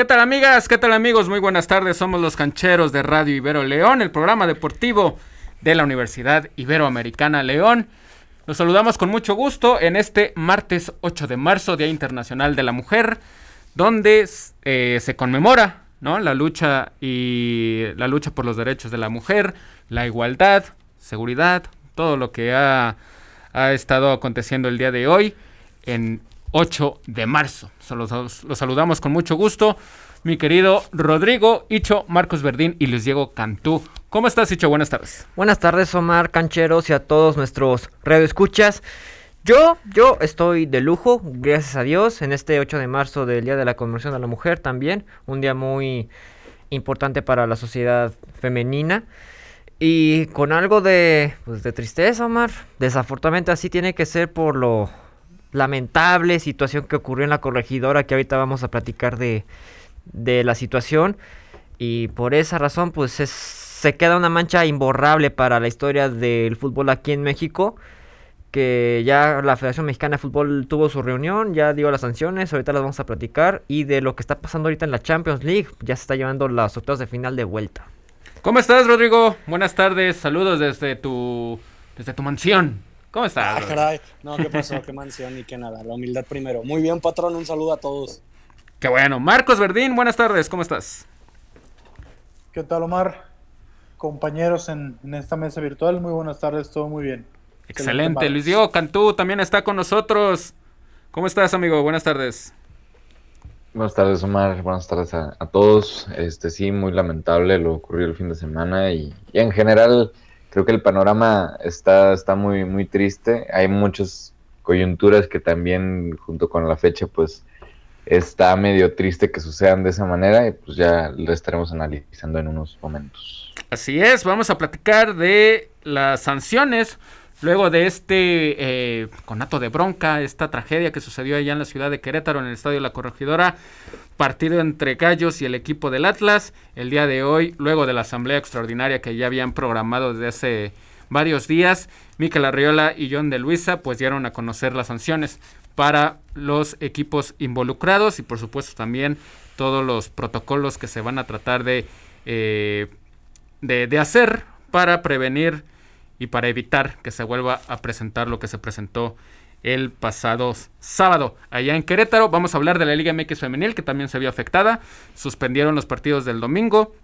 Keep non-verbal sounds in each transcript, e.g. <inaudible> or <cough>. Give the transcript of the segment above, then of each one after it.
¿Qué tal amigas? ¿Qué tal amigos? Muy buenas tardes. Somos los cancheros de Radio Ibero León, el programa deportivo de la Universidad Iberoamericana León. Los saludamos con mucho gusto en este martes 8 de marzo, Día Internacional de la Mujer, donde eh, se conmemora la lucha y la lucha por los derechos de la mujer, la igualdad, seguridad, todo lo que ha, ha estado aconteciendo el día de hoy en 8 de marzo. Los, los saludamos con mucho gusto. Mi querido Rodrigo, Icho, Marcos Verdín y Luis Diego Cantú. ¿Cómo estás, Icho? Buenas tardes. Buenas tardes, Omar Cancheros y a todos nuestros radioescuchas. Yo, yo estoy de lujo, gracias a Dios, en este 8 de marzo del Día de la Conmemoración de la Mujer también, un día muy importante para la sociedad femenina. Y con algo de, pues, de tristeza, Omar. Desafortunadamente así tiene que ser por lo lamentable situación que ocurrió en la corregidora, que ahorita vamos a platicar de, de la situación. Y por esa razón, pues es, se queda una mancha imborrable para la historia del fútbol aquí en México. Que ya la Federación Mexicana de Fútbol tuvo su reunión, ya dio las sanciones, ahorita las vamos a platicar. Y de lo que está pasando ahorita en la Champions League, ya se está llevando las octavas de final de vuelta. ¿Cómo estás, Rodrigo? Buenas tardes, saludos desde tu, desde tu mansión. ¿Cómo estás? Ah, caray. No, ¿qué pasó? ¿Qué mansión y qué nada? La humildad primero. Muy bien, patrón, un saludo a todos. Qué bueno. Marcos Verdín, buenas tardes, ¿cómo estás? ¿Qué tal, Omar? Compañeros en, en esta mesa virtual, muy buenas tardes, todo muy bien. Excelente. Luis Diego Cantú también está con nosotros. ¿Cómo estás, amigo? Buenas tardes. Buenas tardes, Omar. Buenas tardes a, a, todos. Este sí, muy lamentable lo ocurrido el fin de semana y, y, en general creo que el panorama está, está muy, muy triste. Hay muchas coyunturas que también junto con la fecha pues está medio triste que sucedan de esa manera y pues ya lo estaremos analizando en unos momentos. Así es, vamos a platicar de las sanciones Luego de este eh, conato de bronca, esta tragedia que sucedió allá en la ciudad de Querétaro, en el Estadio La Corregidora, partido entre Gallos y el equipo del Atlas, el día de hoy, luego de la asamblea extraordinaria que ya habían programado desde hace varios días, Miquel Arriola y John de Luisa pues dieron a conocer las sanciones para los equipos involucrados y por supuesto también todos los protocolos que se van a tratar de, eh, de, de hacer para prevenir y para evitar que se vuelva a presentar lo que se presentó el pasado sábado allá en Querétaro. Vamos a hablar de la Liga MX femenil que también se vio afectada. Suspendieron los partidos del domingo.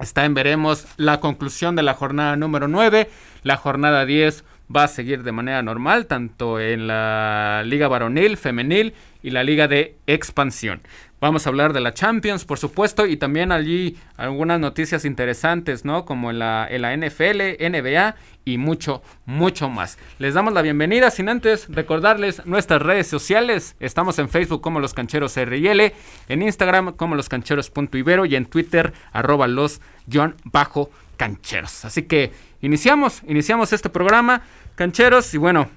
Está en veremos la conclusión de la jornada número 9. La jornada 10 va a seguir de manera normal, tanto en la Liga Varonil, Femenil y la Liga de Expansión. Vamos a hablar de la Champions, por supuesto, y también allí algunas noticias interesantes, ¿no? Como la NFL, NBA y mucho, mucho más. Les damos la bienvenida, sin antes recordarles nuestras redes sociales. Estamos en Facebook como Los Cancheros RL, en Instagram como Los Cancheros.ibero y en Twitter arroba los John bajo cancheros. Así que iniciamos, iniciamos este programa, cancheros, y bueno,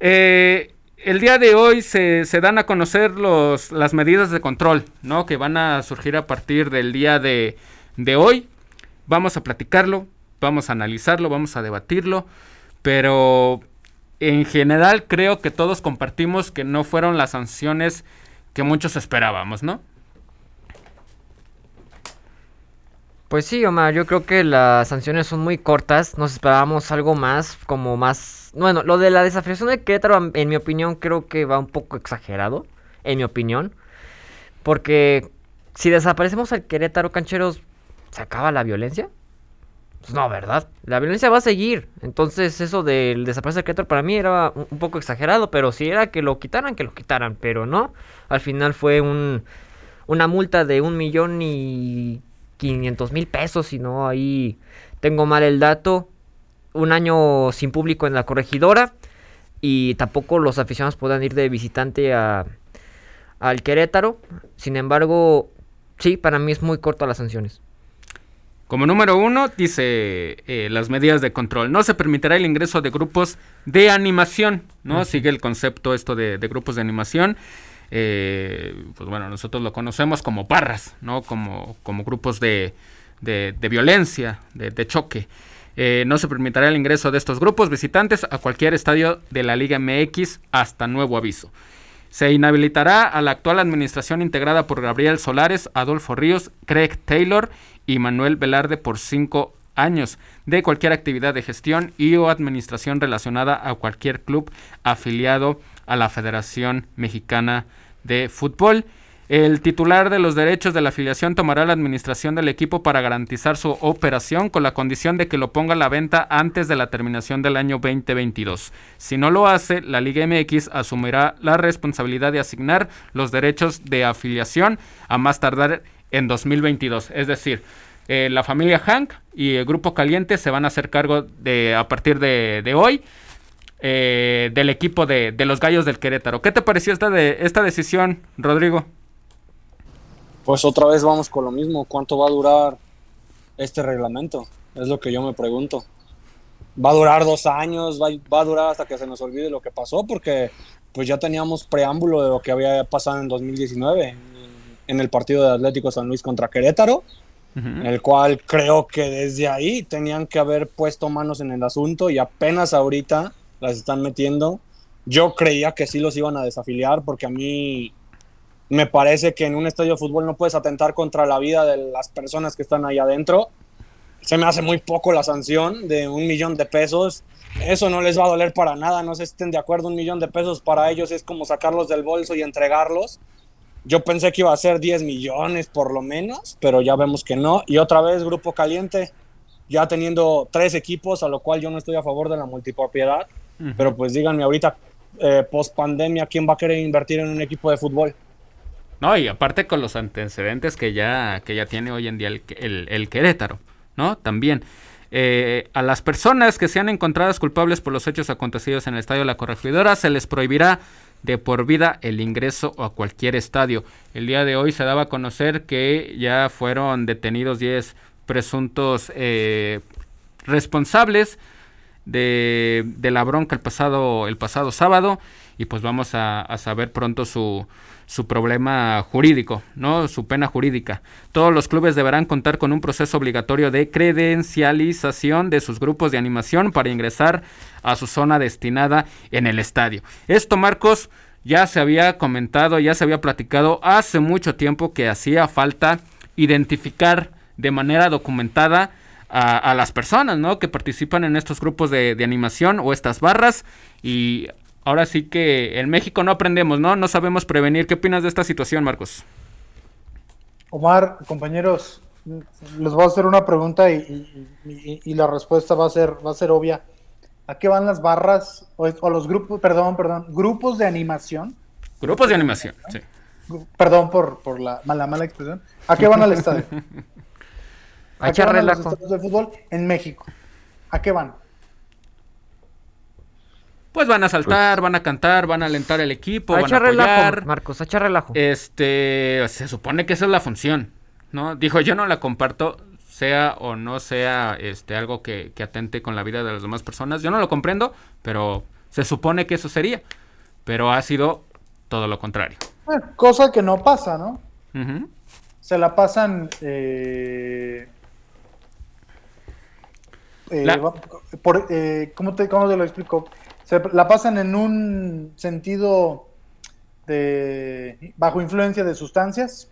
eh, el día de hoy se, se, dan a conocer los, las medidas de control, ¿no? Que van a surgir a partir del día de, de hoy. Vamos a platicarlo, vamos a analizarlo, vamos a debatirlo, pero en general creo que todos compartimos que no fueron las sanciones que muchos esperábamos, ¿no? Pues sí, Omar, yo creo que las sanciones son muy cortas, nos esperábamos algo más, como más... Bueno, lo de la desafiliación de Querétaro, en mi opinión, creo que va un poco exagerado, en mi opinión, porque si desaparecemos al Querétaro, cancheros, ¿se acaba la violencia? Pues no, ¿verdad? La violencia va a seguir. Entonces, eso del desaparecer el Querétaro para mí era un, poco exagerado. Pero si era que lo quitaran, que lo quitaran. Pero no. Al final fue un, una multa de un millón y quinientos mil pesos. Si no, ahí tengo mal el dato. Un año sin público en la corregidora. Y tampoco los aficionados puedan ir de visitante a, al Querétaro. Sin embargo, sí, para mí es muy corto las sanciones. Como número uno, dice eh, las medidas de control. No se permitirá el ingreso de grupos de animación, ¿no? Uh -huh. Sigue el concepto esto de, de grupos de animación. Eh, pues bueno, nosotros lo conocemos como barras, ¿no? Como, como grupos de, de, violencia, de, choque. Eh, no se permitirá el ingreso de estos grupos visitantes a cualquier estadio de la Liga MX hasta nuevo aviso. Se inhabilitará a la actual administración integrada por Gabriel Solares, Adolfo Ríos, Craig Taylor y Manuel Velarde por cinco años de cualquier actividad de gestión y o administración relacionada a cualquier club afiliado a la Federación Mexicana Fútbol. El titular de los derechos de la afiliación tomará la administración del equipo para garantizar su operación con la condición de que lo ponga a la venta antes de la terminación del año 2022. Si no lo hace, la Liga MX asumirá la responsabilidad de asignar los derechos de afiliación a más tardar en 2022. Es decir, eh, la familia Hank y el Grupo Caliente se van a hacer cargo de a partir de, hoy eh, del equipo de, de, los Gallos del Querétaro. ¿Qué te pareció esta, de, esta decisión, Rodrigo? Pues otra vez vamos con lo mismo. ¿Cuánto va a durar este reglamento? Es lo que yo me pregunto. ¿Va a durar dos años? ¿Va, va a durar hasta que se nos olvide lo que pasó? Porque pues ya teníamos preámbulo de lo que había pasado en 2019 en el partido de Atlético San Luis contra Querétaro el cual creo que desde ahí tenían que haber puesto manos en el asunto y apenas ahorita las están metiendo. Yo creía que sí los iban a desafiliar porque a mí me parece que en un estadio de fútbol no puedes atentar contra la vida de las personas que están ahí adentro. Se me hace muy poco la sanción de un millón de pesos. Eso no les va a doler para nada, no se estén de acuerdo. Un millón de pesos para ellos es como sacarlos del bolso y entregarlos. Yo pensé que iba a ser 10 millones por lo menos, pero ya vemos que no. Y otra vez, Grupo Caliente, ya teniendo tres equipos, a lo cual yo no estoy a favor de la multipropiedad. Pero pues díganme ahorita, eh, post pandemia, ¿quién va a querer invertir en un equipo de fútbol? No, y aparte con los antecedentes que ya, que ya tiene hoy en día el, Querétaro, ¿no? También. Eh, a las personas que sean encontradas culpables por los hechos acontecidos en el Estadio de la Corregidora se les prohibirá de por vida el ingreso a cualquier estadio. El día de hoy se daba a conocer que ya fueron detenidos 10 presuntos eh, responsables de, la bronca el pasado, el pasado sábado y pues vamos a, saber pronto su, su problema jurídico, ¿no? Su pena jurídica. Todos los clubes deberán contar con un proceso obligatorio de credencialización de sus grupos de animación para ingresar a su zona destinada en el estadio. Esto, Marcos, ya se había comentado, ya se había platicado hace mucho tiempo que hacía falta identificar de manera documentada a, las personas, ¿no? Que participan en estos grupos de, de animación o estas barras y ahora sí que en México no aprendemos, ¿no? No sabemos prevenir. ¿Qué opinas de esta situación, Marcos? Omar, compañeros, les voy a hacer una pregunta y, y la respuesta va a ser, va a ser obvia. ¿A qué van las barras o, los grupos, perdón, perdón, grupos de animación? Grupos de animación, sí. Perdón por, por la mala, mala expresión. ¿A qué van al estadio? <laughs> ¿A, qué van a los estadios de fútbol en México? ¿A qué van? Pues van a saltar, van a cantar, van a alentar el equipo, a van a apoyar. Relajo, Marcos, a echar relajo. Este, se supone que esa es la función, ¿no? Dijo, yo no la comparto, sea o no sea este algo que, atente con la vida de las demás personas. Yo no lo comprendo, pero se supone que eso sería. Pero ha sido todo lo contrario. cosa que no pasa, ¿no? Se la pasan... Eh, eh, por, eh, ¿cómo, te, ¿Cómo te lo explico? Se la pasan en un sentido de bajo influencia de sustancias.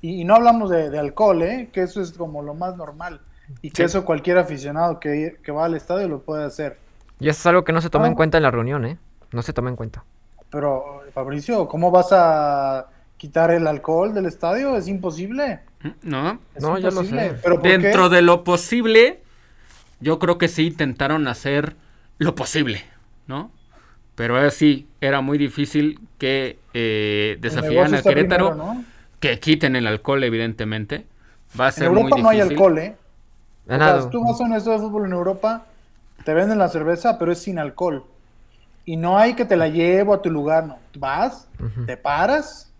Y, no hablamos de, alcohol, ¿eh? que eso es como lo más normal. Y que eso cualquier aficionado que, va al estadio lo puede hacer. Y eso es algo que no se toma en cuenta en la reunión, ¿eh? No se toma en cuenta. Pero, Fabricio, ¿cómo vas a quitar el alcohol del estadio? Es imposible. No, no, ya lo sé. Dentro de lo posible, yo creo que sí intentaron hacer lo posible, ¿no? Pero así, era muy difícil que eh, desafiaran a Querétaro. ¿no? que quiten el alcohol, evidentemente. Va a ser en Europa no hay alcohol, ¿eh? O sea, tú vas a un estadio de fútbol en Europa, te venden la cerveza, pero es sin alcohol. Y no hay que te la llevo a tu lugar, no. Vas, te paras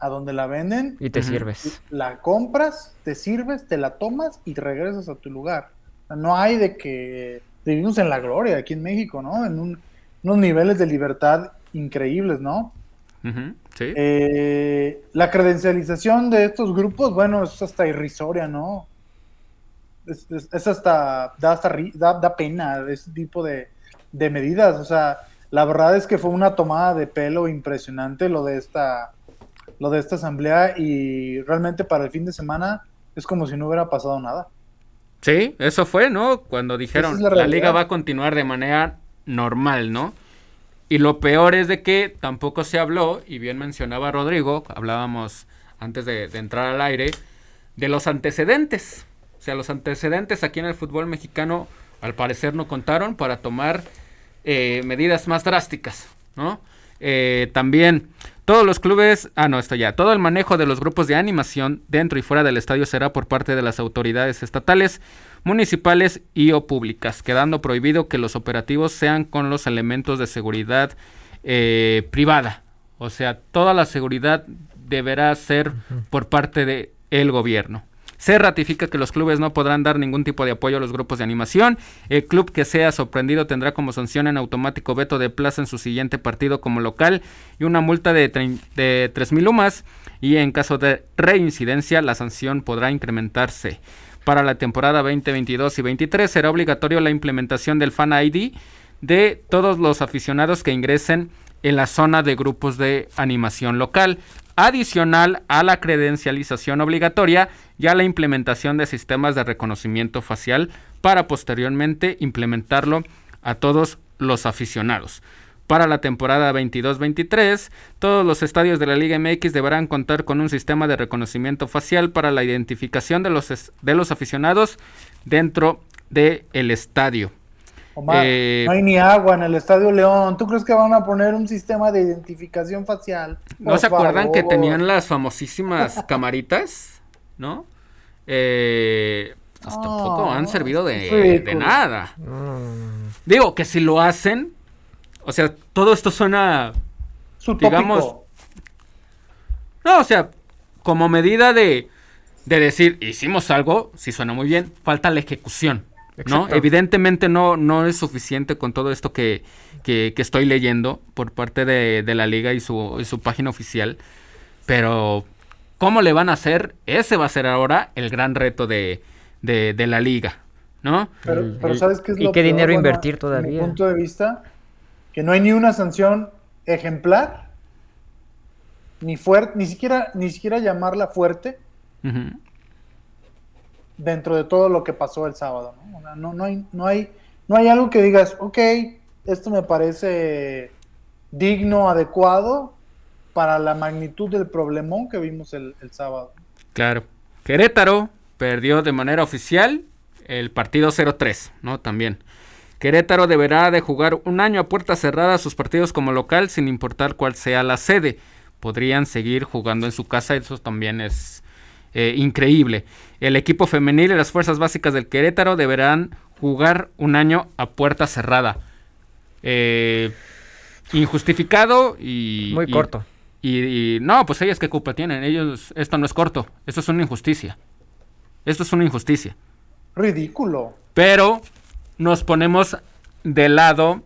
a donde la venden. Y te sirves. La compras, te sirves, te la tomas y te regresas a tu lugar. no hay de que vivimos en la gloria aquí en México, ¿no? En unos niveles de libertad increíbles, ¿no? Eh, la credencialización de estos grupos, bueno, es hasta irrisoria, ¿no? Es, hasta, da, hasta da, pena ese tipo de, medidas. O sea, la verdad es que fue una tomada de pelo impresionante lo de esta, lo de esta asamblea y realmente para el fin de semana es como si no hubiera pasado nada. Sí, eso fue, ¿no? Cuando dijeron la, la, liga va a continuar de manera normal, ¿no? Y lo peor es de que tampoco se habló, y bien mencionaba Rodrigo, hablábamos antes de, de entrar al aire, de los antecedentes. O sea, los antecedentes aquí en el fútbol mexicano al parecer no contaron para tomar eh, medidas más drásticas, ¿no? Eh, también todos los clubes, ah no, esto ya, todo el manejo de los grupos de animación dentro y fuera del estadio será por parte de las autoridades estatales, municipales y o públicas, quedando prohibido que los operativos sean con los elementos de seguridad eh, privada. O sea, toda la seguridad deberá ser por parte del el gobierno. Se ratifica que los clubes no podrán dar ningún tipo de apoyo a los grupos de animación. El club que sea sorprendido tendrá como sanción en automático veto de plaza en su siguiente partido como local y una multa de, de 3.000 UMAS. Y en caso de reincidencia, la sanción podrá incrementarse. Para la temporada 2022 y 23 será obligatorio la implementación del Fan ID de todos los aficionados que ingresen en la zona de grupos de animación local adicional a la credencialización obligatoria y a la implementación de sistemas de reconocimiento facial para posteriormente implementarlo a todos los aficionados. Para la temporada 22-23, todos los estadios de la Liga MX deberán contar con un sistema de reconocimiento facial para la identificación de los, de los aficionados dentro del estadio. Eh, no hay ni agua en el Estadio León. ¿Tú crees que van a poner un sistema de identificación facial? ¿No se acuerdan que tenían las famosísimas <laughs> camaritas? ¿No? Eh, pues tampoco han servido de, nada. Digo que si lo hacen, o sea, todo esto suena, digamos, no, o sea, como medida de, de decir, hicimos algo, si suena muy bien, falta la ejecución. ¿No? Evidentemente no, no es suficiente con todo esto que, estoy leyendo por parte de, la liga y su, su, página oficial, pero ¿cómo le van a hacer? Ese va a ser ahora el gran reto de, la liga, ¿no? Pero, ¿sabes qué es ¿Y qué dinero invertir todavía? Mi punto de vista, que no hay ni una sanción ejemplar, ni fuerte, ni siquiera, ni siquiera llamarla fuerte, dentro de todo lo que pasó el sábado. ¿no? no, hay, no, hay, no hay algo que digas, ok, esto me parece digno, adecuado para la magnitud del problemón que vimos el, sábado. Claro. Querétaro perdió de manera oficial el partido 0-3, ¿no? También. Querétaro deberá de jugar un año a puerta cerrada sus partidos como local sin importar cuál sea la sede. Podrían seguir jugando en su casa, eso también es eh, increíble. El equipo femenil y las fuerzas básicas del Querétaro deberán jugar un año a puerta cerrada. Eh, injustificado y... Muy corto. Y, no, pues ellas qué culpa tienen. Ellos, esto no es corto. Esto es una injusticia. Esto es una injusticia. Ridículo. Pero nos ponemos del lado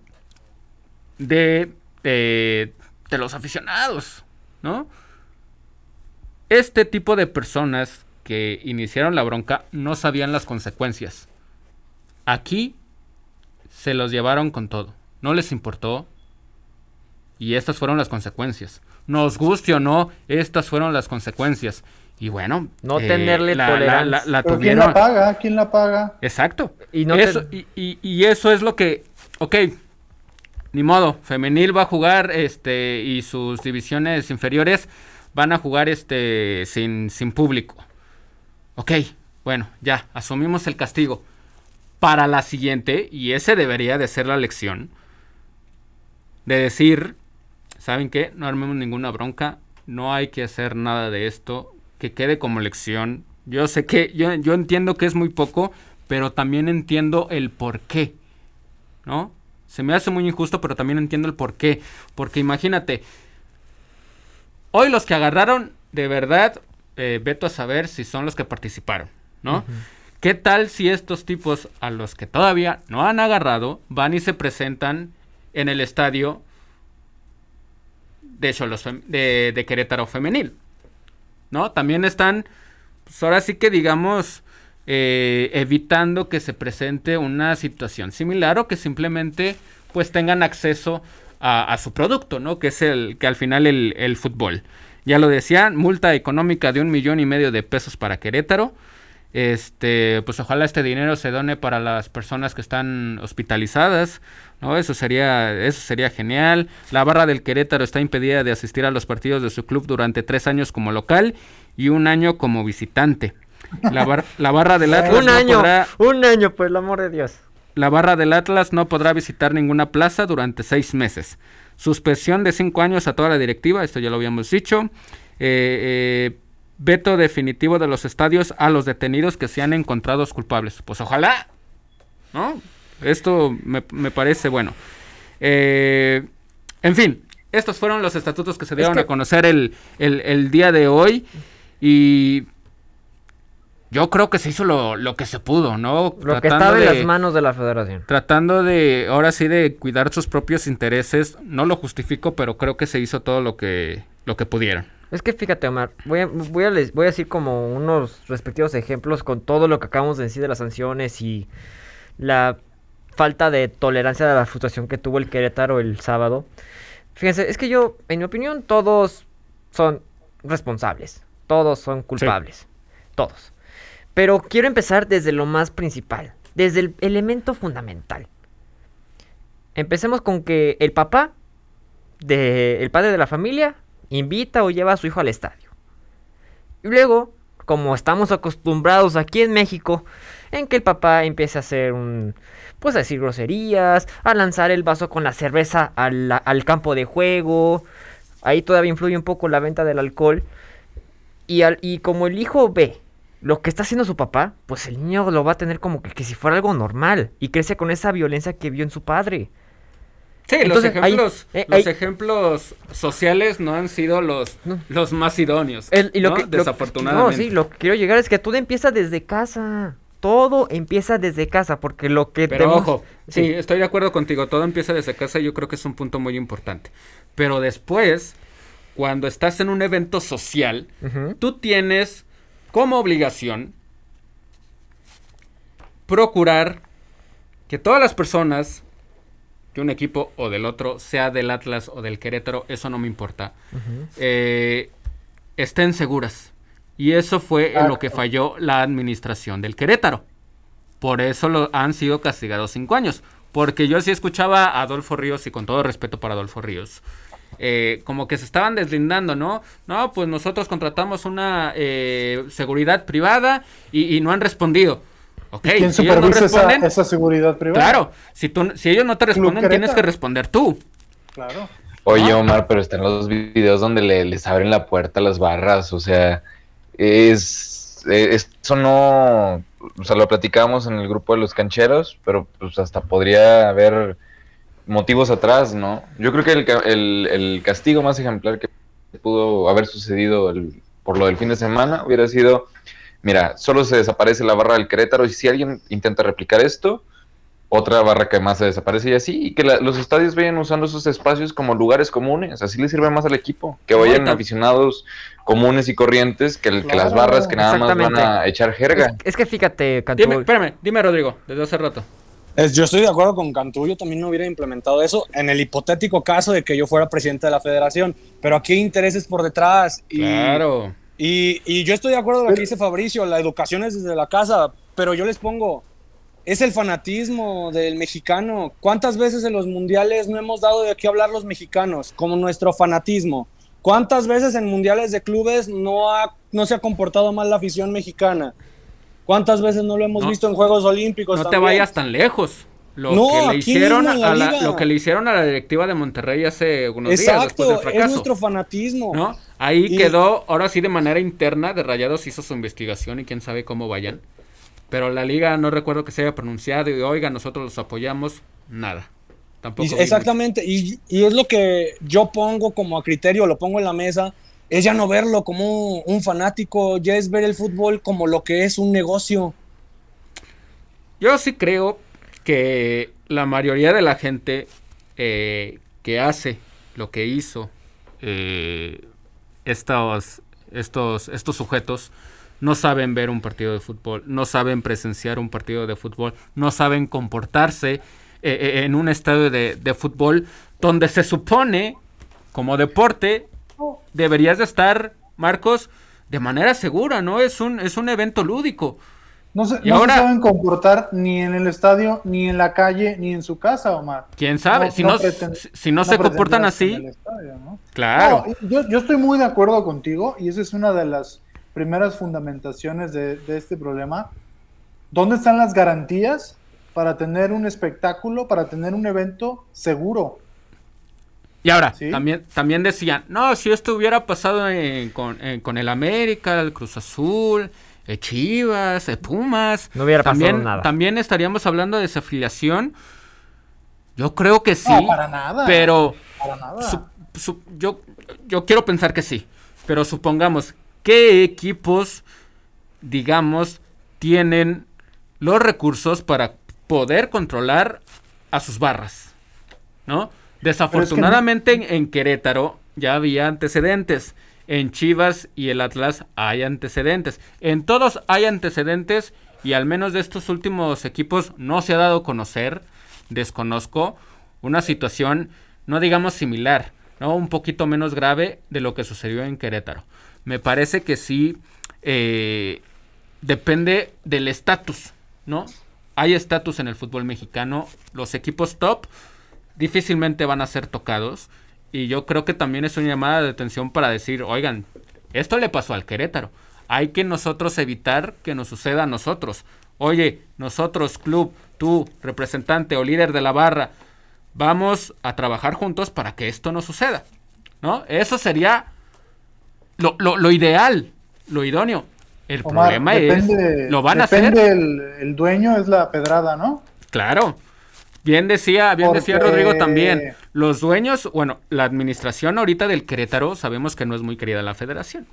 de, de, de los aficionados, ¿no? Este tipo de personas que iniciaron la bronca no sabían las consecuencias. Aquí se los llevaron con todo. No les importó. Y estas fueron las consecuencias. Nos guste o no, estas fueron las consecuencias. Y bueno, no tenerle la, tolerancia. ¿Quién la paga? ¿Quién la paga? Exacto. Y, eso, y, eso es lo que, ok, ni modo, femenil va a jugar, este, y sus divisiones inferiores van a jugar, este, sin, sin público. Ok, bueno, ya, asumimos el castigo. Para la siguiente, y ese debería de ser la lección, de decir, ¿saben qué? No armemos ninguna bronca, no hay que hacer nada de esto, que quede como lección. Yo sé que, yo, yo entiendo que es muy poco, pero también entiendo el por qué, ¿no? Se me hace muy injusto, pero también entiendo el por qué. Porque imagínate, hoy los que agarraron de verdad eh, veto a saber si son los que participaron, ¿no? ¿Qué tal si estos tipos a los que todavía no han agarrado van y se presentan en el estadio de, de, Querétaro Femenil? ¿No? También están, pues ahora sí que digamos, eh, evitando que se presente una situación similar o que simplemente pues tengan acceso a, su producto, ¿no? Que es el que al final el, el fútbol. Ya lo decían, multa económica de un millón y medio de pesos para Querétaro. Este, pues ojalá este dinero se done para las personas que están hospitalizadas, ¿no? Eso sería, eso sería genial. La barra del Querétaro está impedida de asistir a los partidos de su club durante tres años como local y un año como visitante. La, <laughs> la barra del Atlas un año, un año, por el amor de Dios. La barra del Atlas no podrá visitar ninguna plaza durante seis meses. Suspensión de cinco años a toda la directiva, esto ya lo habíamos dicho. Eh, eh, veto definitivo de los estadios a los detenidos que sean encontrados culpables. Pues ojalá, ¿no? Esto me, parece bueno. Eh, en fin, estos fueron los estatutos que se dieron a conocer el, el, día de hoy. Y yo creo que se hizo lo, que se pudo, ¿no? Lo que estaba en las manos de la federación. Tratando de, ahora sí, de cuidar sus propios intereses. No lo justifico, pero creo que se hizo todo lo que, lo que pudieron. Es que fíjate, Omar, voy a, voy, a voy a decir como unos respectivos ejemplos con todo lo que acabamos de decir de las sanciones y la falta de tolerancia de la frustración que tuvo el Querétaro el sábado. Fíjense, es que yo, en mi opinión, todos son responsables. Todos son culpables. Todos. Pero quiero empezar desde lo más principal, desde el elemento fundamental. Empecemos con que el papá, de, el padre de la familia, invita o lleva a su hijo al estadio. Y luego, como estamos acostumbrados aquí en México, en que el papá empiece a hacer un, pues a decir groserías, a lanzar el vaso con la cerveza al, campo de juego, ahí todavía influye un poco la venta del alcohol. Y, al, y como el hijo ve lo que está haciendo su papá, pues el niño lo va a tener como que, que si fuera algo normal y crece con esa violencia que vio en su padre. Sí, los ejemplos, eh, los ejemplos sociales no han sido los, los más idóneos. y lo que, Desafortunadamente. no, sí, lo que quiero llegar es que todo empieza desde casa. Todo empieza desde casa, porque lo que Pero ojo, sí. estoy de acuerdo contigo, todo empieza desde casa y yo creo que es un punto muy importante. Pero después, cuando estás en un evento social, tú tienes como obligación procurar que todas las personas que un equipo o del otro, sea del Atlas o del Querétaro, eso no me importa, eh, estén seguras. Y eso fue en lo que falló la administración del Querétaro. Por eso lo, han sido castigados cinco años. Porque yo sí escuchaba a Adolfo Ríos, y con todo respeto para Adolfo Ríos, eh, como que se estaban deslindando, ¿no? No, pues nosotros contratamos una eh, seguridad privada y, no han respondido. ¿Quién supervisa esa, seguridad privada? Claro, si, tú, si ellos no te responden, tienes que responder tú. Claro. Oye, Omar, pero están los videos donde le, les abren la puerta a las barras, o sea, es, eh, eso no, o sea, lo platicamos en el grupo de los cancheros, pero pues hasta podría haber motivos atrás, ¿no? Yo creo que el, el, castigo más ejemplar que pudo haber sucedido por lo del fin de semana hubiera sido mira, solo se desaparece la barra del Querétaro y si alguien intenta replicar esto, otra barra que más se desaparece y así, y que los estadios vayan usando esos espacios como lugares comunes, así le sirve más al equipo, que vayan aficionados comunes y corrientes que, las barras que nada más van a echar jerga. Es, que fíjate, Cantú. Dime, espérame, dime Rodrigo, desde hace rato. Yo estoy de acuerdo con Cantú, yo también no hubiera implementado eso en el hipotético caso de que yo fuera presidente de la federación, pero aquí hay intereses por detrás. Y... Claro y, yo estoy de acuerdo con lo que dice Fabricio, la educación es desde la casa, pero yo les pongo, es el fanatismo del mexicano. ¿Cuántas veces en los mundiales no hemos dado de qué hablar los mexicanos? Como nuestro fanatismo. ¿Cuántas veces en mundiales de clubes no, ha, no se ha comportado mal la afición mexicana? ¿Cuántas veces no lo hemos visto en Juegos Olímpicos? No te vayas tan lejos. Lo, que le hicieron a la, lo que le hicieron a la directiva de Monterrey hace unos días después del fracaso. es nuestro fanatismo. ¿no? Ahí quedó, ahora sí de manera interna, de Rayados hizo su investigación y quién sabe cómo vayan. Pero la liga no recuerdo que se haya pronunciado y oiga, nosotros los apoyamos, nada. Tampoco exactamente, y, y, es lo que yo pongo como a criterio, lo pongo en la mesa, es ya no verlo como un fanático, ya es ver el fútbol como lo que es un negocio. Yo sí creo que la mayoría de la gente eh, que hace lo que hizo eh, estos, estos, estos sujetos no saben ver un partido de fútbol, no saben presenciar un partido de fútbol, no saben comportarse eh, en un estadio de, fútbol, donde se supone, como deporte, deberías de estar, Marcos, de manera segura, ¿no? Es un, es un evento lúdico. No, se, Y no se saben comportar ni en el estadio, ni en la calle, ni en su casa, Omar. ¿Quién sabe? No- si no si- no se comportan así, claro. Yo, yo estoy muy de acuerdo contigo y esa es una de las primeras fundamentaciones de, de este problema. ¿Dónde están las garantías para tener un espectáculo, para tener un evento seguro? Y ahora, ¿Sí? también, también decían, no, si esto hubiera pasado en- con, en- con el América, el Cruz Azul, el Chivas, el Pumas, No hubiera pasado también, nada. también estaríamos hablando de desafiliación. Yo creo que sí, No, para nada. pero Para nada. su- su- yo, yo quiero pensar que sí, pero supongamos, ¿qué equipos, digamos, tienen los recursos para poder controlar a sus barras? ¿No? Desafortunadamente en, Querétaro ya había antecedentes. En Chivas y el Atlas hay antecedentes. En todos hay antecedentes y al menos de estos últimos equipos no se ha dado a conocer, desconozco, una situación, no digamos similar, ¿no? un poquito menos grave de lo que sucedió en Querétaro. Me parece que sí eh, depende del estatus, ¿no? Hay estatus en el fútbol mexicano, los equipos top difícilmente van a ser tocados. Y yo creo que también es una llamada de atención para decir, oigan, esto le pasó al Querétaro. Hay que nosotros evitar que nos suceda a nosotros. Oye, nosotros, club, tú, representante o líder de la barra, vamos a trabajar juntos para que esto no suceda. ¿No? Eso sería lo, lo- lo ideal, lo idóneo. El Omar, problema depende, es, lo van a depende hacer. El, el dueño es la pedrada, ¿no? Claro. Bien decía, bien decía Porque- Rodrigo también. Los dueños, bueno, la administración ahorita del Querétaro sabemos que no es muy querida la federación.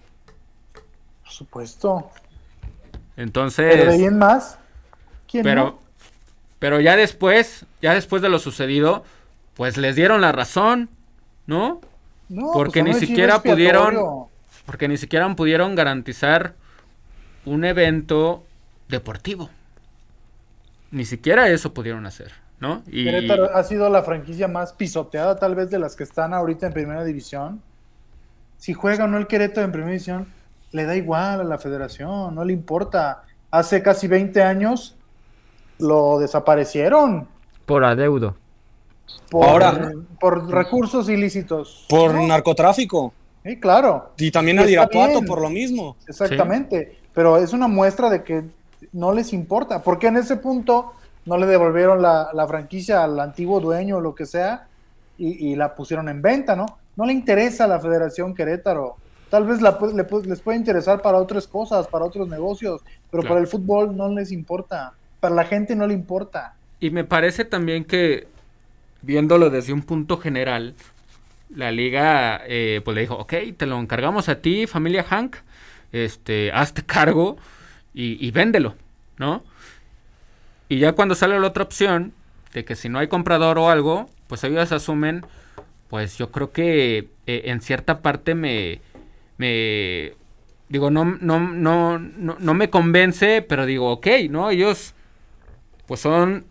Por supuesto. Entonces, Pero de más, ¿quién pero, no? pero ya después, ya después de lo sucedido, pues les dieron la razón, ¿no? No, porque pues, ni son un siquiera pudieron-. Porque ni siquiera pudieron garantizar un evento deportivo. Ni siquiera eso pudieron hacer, ¿no? Y Querétaro ha sido la franquicia más pisoteada tal vez de las que están ahorita en primera división. Si juega o no el Querétaro en primera división, le da igual a la federación, no le importa. Hace casi 20 años lo desaparecieron Por adeudo. por, Ahora. por recursos ilícitos. Por ¿no? narcotráfico. Sí, claro, Y también a Irapuato por lo mismo. exactamente. Pero es una muestra de que no les importa, porque en ese punto no le devolvieron la, la franquicia al antiguo dueño o lo que sea y, y la pusieron en venta, ¿no? No le interesa a la Federación Querétaro. Tal vez la le les puede interesar para otras cosas, para otros negocios, pero Claro. para el fútbol no les importa. Para la gente no le importa. Y me parece también que, viéndolo desde un punto general, la liga eh, pues le dijo, ok, te lo encargamos a ti, familia Hank, este, hazte cargo y, y véndelo, ¿no? Y ya cuando sale la otra opción, de que si no hay comprador o algo, pues ellos asumen, pues yo creo que eh, en cierta parte me, me digo, no, no, no, no, no me convence, pero digo, ok, ¿no? Ellos pues son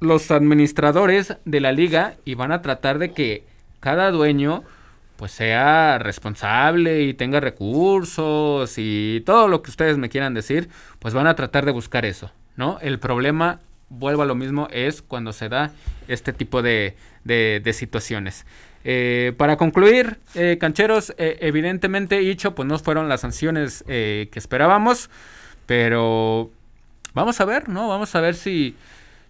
los administradores de la liga y van a tratar de que cada dueño pues sea responsable y tenga recursos y todo lo que ustedes me quieran decir, pues van a tratar de buscar eso, El problema, vuelvo a lo mismo, es cuando se da este tipo de, de- de situaciones. Eh, para concluir, eh, cancheros, eh, evidentemente, Icho, pues no fueron las sanciones que esperábamos, pero vamos a ver, ¿no? Vamos a ver si,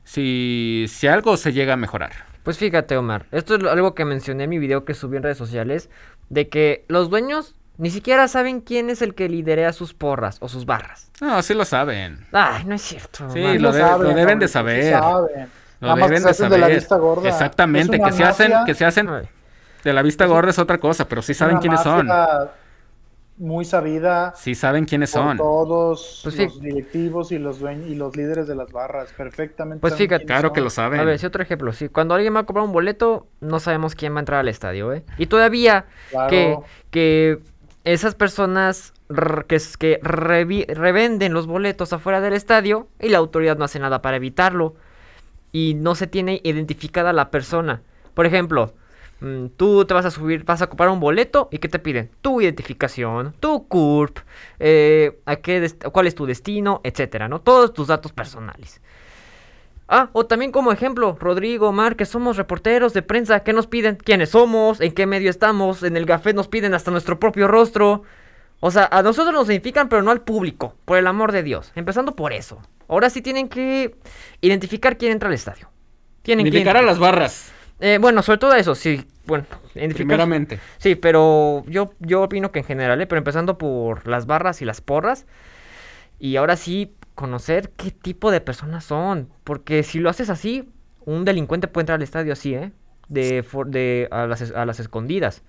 si, si algo se llega a mejorar. Pues fíjate, Omar, esto es algo que mencioné en mi video que subí en redes sociales, de que los dueños ni siquiera saben quién es el que liderea sus porras o sus barras. No, sí lo saben. Ay, no es cierto. Sí, Omar. lo de- lo deben de sí saber. saben. Lo Nada más deben que de se hacen de la saber. vista gorda. Exactamente, que se hacen, que se hacen de la vista gorda es otra cosa, pero sí saben una quiénes son. Muy sabida Sí saben quiénes por son. todos Pues sí. los directivos y los dueños y los líderes de las barras, perfectamente. Pues saben fíjate. Claro que lo saben. A ver, sí, otro ejemplo. Sí, cuando alguien va a comprar un boleto, no sabemos quién va a entrar al estadio, ¿eh? Y todavía Claro. que, que esas personas que, revenden los boletos afuera del estadio y la autoridad no hace nada para evitarlo. Y no se tiene identificada la persona. Por ejemplo, mm, tú te vas a subir, vas a comprar un boleto y ¿qué te piden? Tu identificación, tu CURP, eh, a qué cuál es tu destino, etcétera, ¿no? Todos tus datos personales. Ah, o también como ejemplo, Rodrigo, Mar, que somos reporteros de prensa, ¿qué nos piden? ¿Quiénes somos? ¿En qué medio estamos? En el café nos piden hasta nuestro propio rostro. O sea, a nosotros nos identifican, pero no al público, por el amor de Dios. Empezando por eso. Ahora sí tienen que identificar quién entra al estadio. Tienen identificar a las barras. Eh, bueno, sobre todo eso, sí. Bueno, identificar. Primeramente. Sí, pero yo, yo opino que en general, ¿eh? pero empezando por las barras y las porras. Y ahora sí, conocer qué tipo de personas son. Porque si lo haces así, un delincuente puede entrar al estadio así, ¿eh? De, de a, las, a las escondidas.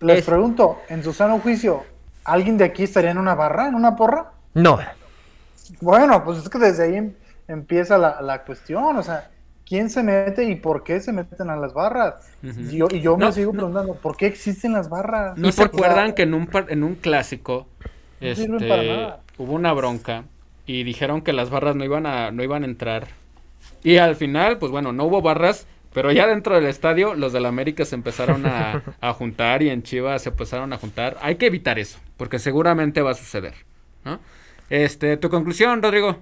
Les pregunto, en su sano juicio, ¿alguien de aquí estaría en una barra, en una porra? No. Bueno, pues es que desde ahí em, empieza la, la cuestión, o sea, ¿quién se mete y por qué se meten a las barras? y, yo, y yo me sigo preguntando, ¿por qué existen las barras? ¿No se acuerdan que en un, en un clásico este, hubo una bronca y dijeron que las barras no iban a, no iban a entrar. Y al final, pues bueno, no hubo barras, pero ya dentro del estadio los del América se empezaron a, <laughs> juntar y en Chivas se empezaron a juntar. Hay que evitar eso, porque seguramente va a suceder. Este, tu conclusión, Rodrigo.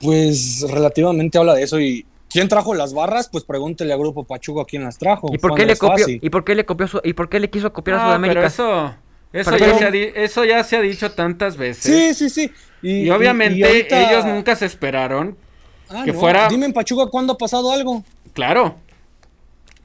Pues relativamente habla de eso y ¿quién trajo las barras? Pues pregúntele a Grupo Pachuco quién las trajo. ¿Y por qué le copió? ¿Y por qué le copió y por qué le quiso copiar a ah, Sudamérica? eso eso ya, se ha eso ya se ha dicho tantas veces. Sí, sí, sí. Y, obviamente ellos nunca se esperaron ah, que fuera. Dime en Pachuca cuándo ha pasado algo. Claro.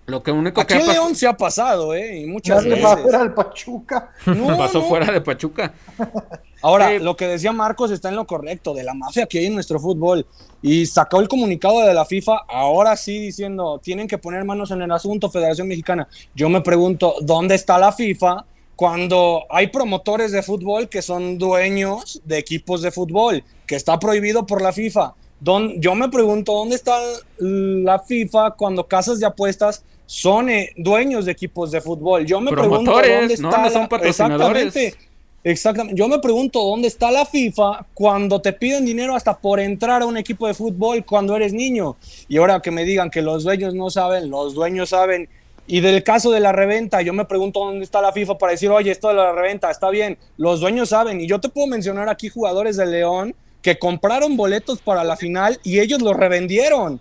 Lo que único Aquí que León se ha pasado, ¿eh? Y muchas veces. fuera del Pachuca. No, <laughs> Pasó fuera de Pachuca. <laughs> Ahora, lo que decía Marcos está en lo correcto, de la mafia que hay en nuestro fútbol. Y sacó el comunicado de la FIFA, ahora sí diciendo, tienen que poner manos en el asunto, Federación Mexicana. Yo me pregunto, ¿dónde está la FIFA cuando hay promotores de fútbol que son dueños de equipos de fútbol, que está prohibido por la FIFA. Don, yo me pregunto, ¿dónde está la FIFA cuando casas de apuestas son eh, dueños de equipos de fútbol? Yo me pregunto, ¿dónde está son Exactamente. Exactamente. Yo me pregunto dónde está la FIFA cuando te piden dinero hasta por entrar a un equipo de fútbol cuando eres niño. Y ahora que me digan que los dueños no saben, los dueños saben y del caso de la reventa, yo me pregunto dónde está la FIFA para decir, oye, esto de la reventa está bien, los dueños saben. Y yo te puedo mencionar aquí jugadores de León que compraron boletos para la final y ellos los revendieron.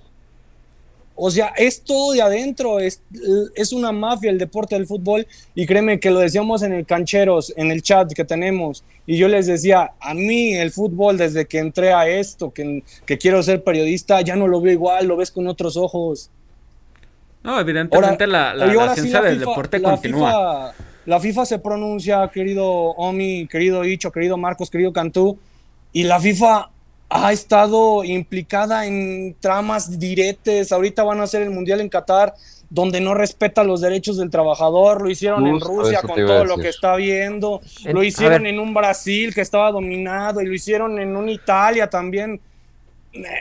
O sea, es todo de adentro, es, es una mafia el deporte del fútbol y créeme que lo decíamos en el cancheros, en el chat que tenemos y yo les decía, a mí el fútbol desde que entré a esto, que, que quiero ser periodista, ya no lo veo igual, lo ves con otros ojos. No, evidentemente la, la, ciencia del deporte continúa. la FIFA se pronuncia, querido Omi, querido Icho, querido Marcos, querido Cantú, y la FIFA ha estado implicada en tramas diretes. Ahorita van a hacer el Mundial en Qatar, donde no respeta los derechos del trabajador. Lo hicieron en Rusia con todo lo que está viendo. lo hicieron en un Brasil que estaba dominado y lo hicieron en un Italia también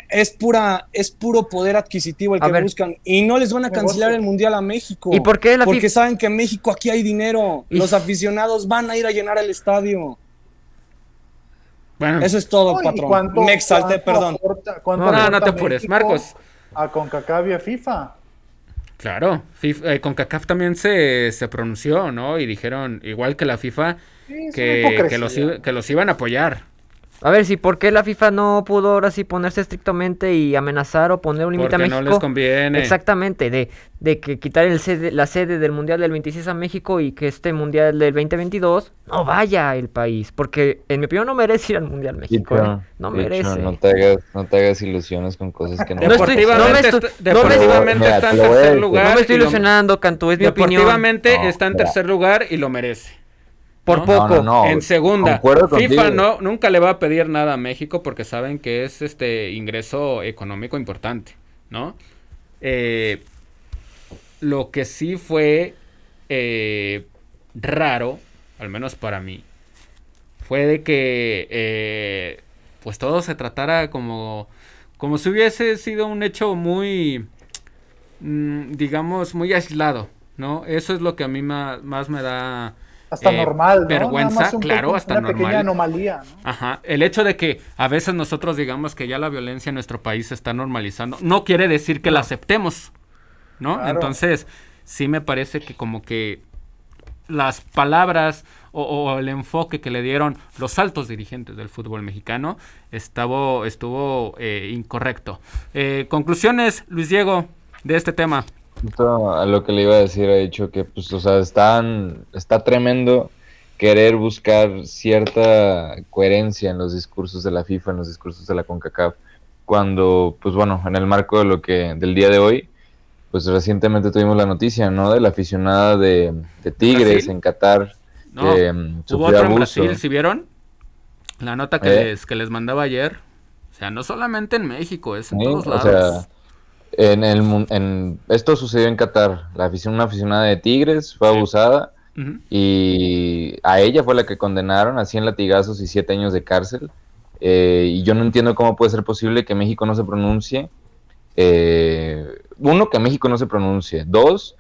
es pura, es puro poder adquisitivo el que buscan. Y no les van a cancelar el mundial a México. ¿Y por qué Porque saben que en México aquí hay dinero. Los aficionados van a ir a llenar el estadio. Bueno. Eso es todo, patrón. Me exalté, perdón. no, no te apures, Marcos. A CONCACAF y a FIFA. Claro, FIFA, eh, CONCACAF también se, se, pronunció, ¿no? Y dijeron, igual que la FIFA, que, que, los, que los iban a apoyar. A ver, si por qué la FIFA no pudo ahora sí ponerse estrictamente y amenazar o poner un límite a México. no les conviene. Exactamente, de, de que quitar el la sede del Mundial del 26 a México y que este Mundial del 2022 no vaya el país. Porque en mi opinión no merece ir al Mundial México. ¿eh? No merece. no, te hagas, no te hagas ilusiones con cosas que no Deportivamente, deportivamente está en tercer lugar. No me estoy ilusionando, Cantú, es mi opinión. Deportivamente está en tercer lugar y lo merece. Por poco. en segunda. FIFA no, nunca le va a pedir nada a México porque saben que es este ingreso económico importante, ¿no? Eh, lo que sí fue eh, raro, al menos para mí, fue de que eh, pues todo se tratara como, como si hubiese sido un hecho muy, mm, digamos, muy aislado, ¿no? Eso es lo que a mí más me da hasta eh, normal, Vergüenza, claro, hasta una pequeña anomalía, Ajá. El hecho de que a veces nosotros digamos que ya la violencia en nuestro país se está normalizando, no quiere decir que la aceptemos, ¿no? Entonces, sí me parece que como que las palabras o, el enfoque que le dieron los altos dirigentes del fútbol mexicano estuvo, estuvo eh, incorrecto. Eh, conclusiones, Luis Diego, de este tema. A lo que le iba a decir, ha dicho que, pues, o sea, están, está tremendo querer buscar cierta coherencia en los discursos de la FIFA, en los discursos de la CONCACAF, cuando, pues bueno, en el marco de lo que, del día de hoy, pues recientemente tuvimos la noticia, ¿no? De la aficionada de, Tigres en Qatar. No, mm, hubo otro en Brasil, ¿sí vieron? La nota que, ¿Eh? les, que les mandaba ayer. O sea, no solamente en México, es en todos lados. O sea, en el, en, esto sucedió en Qatar. La afición, una aficionada de Tigres fue abusada y a ella fue la que condenaron a 100 latigazos y 7 años de cárcel. Eh, y yo no entiendo cómo puede ser posible que México no se pronuncie. Eh, uno, que México no se pronuncie. Dos,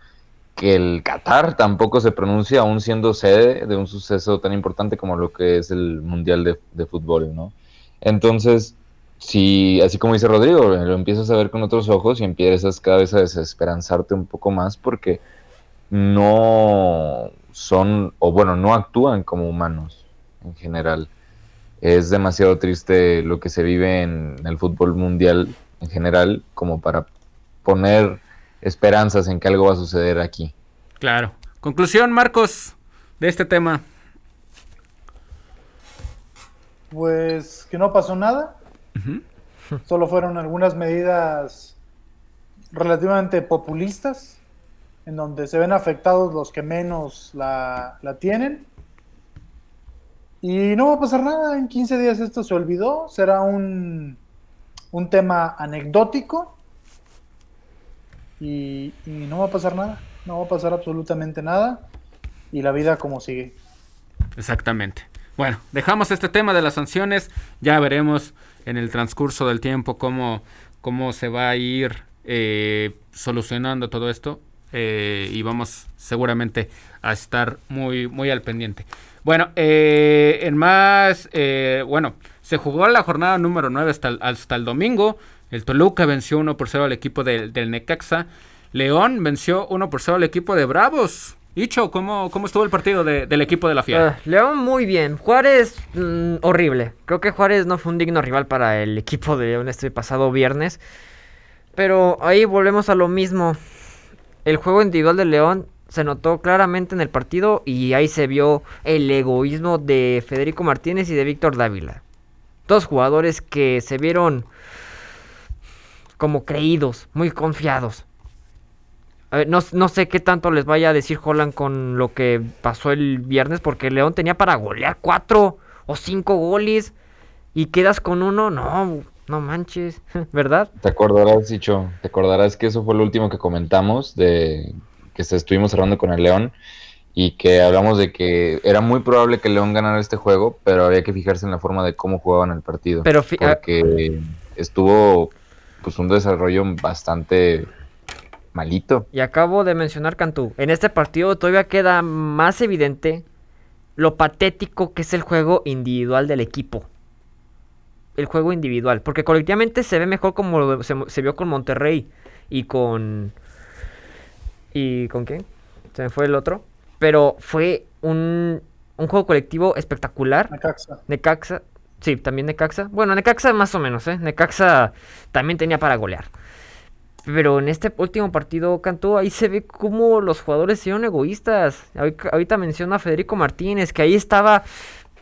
que el Qatar tampoco se pronuncie, aún siendo sede de un suceso tan importante como lo que es el Mundial de, de Fútbol, ¿no? Entonces, si, así como dice Rodrigo, lo empiezas a ver con otros ojos y empiezas cada vez a desesperanzarte un poco más porque no son, o bueno, no actúan como humanos en general. Es demasiado triste lo que se vive en el fútbol mundial en general como para poner esperanzas en que algo va a suceder aquí. Claro. Conclusión, Marcos, de este tema. Pues que no pasó nada. Solo fueron algunas medidas relativamente populistas en donde se ven afectados los que menos la, tienen. Y no va a pasar nada, en 15 días esto se olvidó, será un, un tema anecdótico y, y, no va a pasar nada, no va a pasar absolutamente nada y la vida como sigue. Exactamente. Bueno, dejamos este tema de las sanciones, ya veremos en el transcurso del tiempo cómo, cómo se va a ir eh, solucionando todo esto. Eh, y vamos seguramente a estar muy, muy al pendiente. Bueno, eh, en más, eh, bueno, se jugó la jornada número 9 hasta el, hasta el domingo. El Toluca venció 1 por 0 al equipo del, del Necaxa. León venció 1 por 0 al equipo de Bravos. Icho, ¿cómo, cómo estuvo el partido del equipo de la Fiera? Ah, León muy bien. Juárez mm, horrible. Creo que Juárez no fue un digno rival para el equipo de León este pasado viernes. Pero ahí volvemos a lo mismo el juego individual de León se notó claramente en el partido y ahí se vio el egoísmo de Federico Martínez y de Víctor Dávila. Dos jugadores que se vieron como creídos, muy confiados. No, no, sé qué tanto les vaya a decir Holland con lo que pasó el viernes, porque León tenía para golear cuatro o cinco goles y quedas con uno. No, no manches, <laughs> ¿verdad? Te acordarás, dicho, te acordarás que eso fue lo último que comentamos de que se estuvimos hablando con el León y que hablamos de que era muy probable que León ganara este juego, pero había que fijarse en la forma de cómo jugaban el partido. Pero porque estuvo pues un desarrollo bastante malito. Y acabo de mencionar Cantú. En este partido todavía queda más evidente lo patético que es el juego individual del equipo el juego individual. Porque colectivamente se ve mejor como se, vio con Monterrey y con... ¿Y con quién? Se me fue el otro. Pero fue un, un juego colectivo espectacular. Necaxa. Necaxa. Sí, también Necaxa. Bueno, Necaxa más o menos, ¿eh? Necaxa también tenía para golear. Pero en este último partido, Cantó, ahí se ve como los jugadores son egoístas. Ahorita menciona a Federico Martínez, que ahí estaba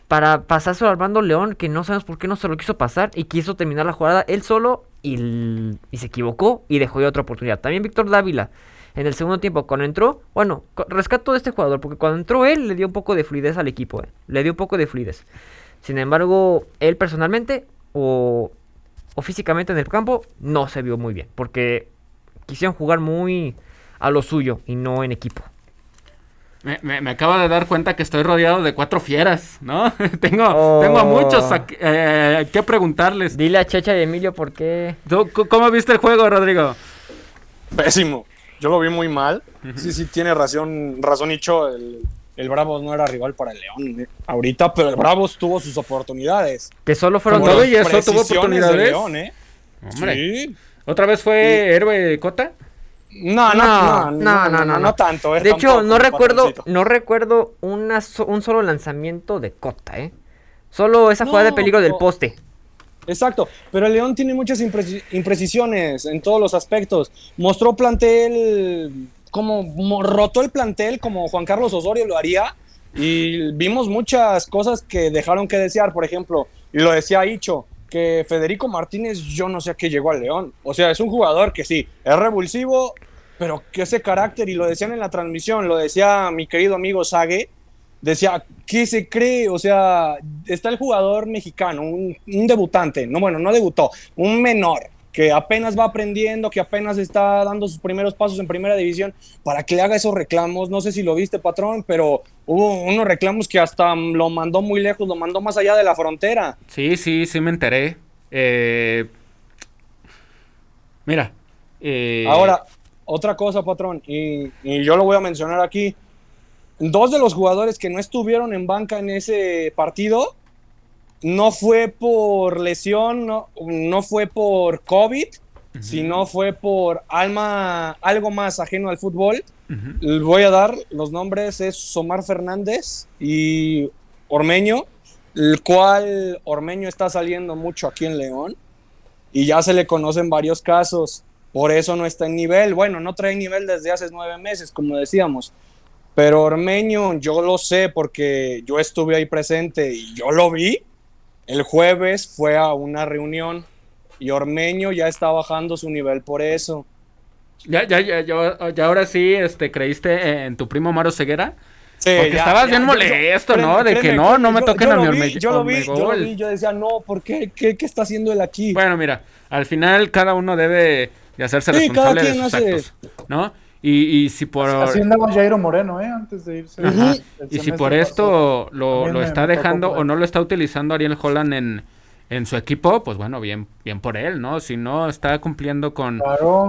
para pasárselo al Armando León, que no sabemos por qué no se lo quiso pasar y quiso terminar la jugada él solo y, se equivocó y dejó ya otra oportunidad. También Víctor Dávila, en el segundo tiempo, cuando entró, bueno, rescato de este jugador, porque cuando entró él le dio un poco de fluidez al equipo, eh, le dio un poco de fluidez. Sin embargo, él personalmente o, o físicamente en el campo no se vio muy bien, porque quisieron jugar muy a lo suyo y no en equipo. Me, me, acabo de dar cuenta que estoy rodeado de cuatro fieras, ¿no? <laughs> tengo, tengo a muchos oh. eh, que preguntarles. Dile a Checha y Emilio por qué. ¿Cómo viste el juego, Rodrigo? Pésimo. Yo lo vi muy mal. Sí, sí, tiene razón, razón Icho. El, el Bravos no era rival para el León eh, ahorita, pero el Bravos tuvo sus oportunidades. Que solo fueron todo y eso tuvo oportunidades. León, ¿eh? Hombre. ¿Otra vez fue héroe Cota? No, no, no, no, no, no, no, tanto. Eh, de hecho, no recuerdo, no recuerdo una un solo lanzamiento de Cota, ¿eh? Solo esa jugada de peligro del poste. Exacto, pero el León tiene muchas imprecisiones en todos los aspectos. Mostró plantel, como rotó el plantel como Juan Carlos Osorio lo haría y vimos muchas cosas que dejaron que desear. Por ejemplo, y lo decía Icho, que Federico Martínez yo no sé a qué llegó al León. O sea, es un jugador que sí, es revulsivo, pero que ese carácter, y lo decían en la transmisión, lo decía mi querido amigo Sague, decía, ¿qué se cree? O sea, está el jugador mexicano, un, debutante, no, bueno, no debutó, un menor que apenas va aprendiendo, que apenas está dando sus primeros pasos en primera división, para que le haga esos reclamos. No sé si lo viste, patrón, pero hubo unos reclamos que hasta lo mandó muy lejos, lo mandó más allá de la frontera. Sí, sí, sí me enteré. Eh, mira. Eh, Ahora, otra cosa, patrón, y, yo lo voy a mencionar aquí. Dos de los jugadores que no estuvieron en banca en ese partido no fue por lesión, no, no fue por COVID, sino fue por alma, algo más ajeno al fútbol. Voy a dar los nombres, es Somar Fernández y Ormeño, el cual Ormeño está saliendo mucho aquí en León y ya se le conocen varios casos, por eso no está en nivel. Bueno, no trae nivel desde hace nueve meses, como decíamos. Pero Ormeño, yo lo sé porque yo estuve ahí presente y yo lo vi el jueves fue a una reunión y Ormeño ya está bajando su nivel por eso. Ya, ya, ya, ya, ahora sí, este, creíste en tu primo Maro Ceguera. Sí, Porque estabas bien molesto, ¿no? De que no, no me toquen a mi Ormeño. Yo lo vi, yo lo vi, yo decía, no, ¿por qué? ¿Qué, qué está haciendo él aquí? Bueno, mira, al final cada uno debe de hacerse responsable de sus actos, ¿no? Y, y si por... andaba Jairo Moreno, ¿eh? Antes de irse. Y si por esto lo, lo está dejando o no lo está utilizando Ariel Holland en, en su equipo, pues bueno, bien, bien por él, ¿no? Si no está cumpliendo con,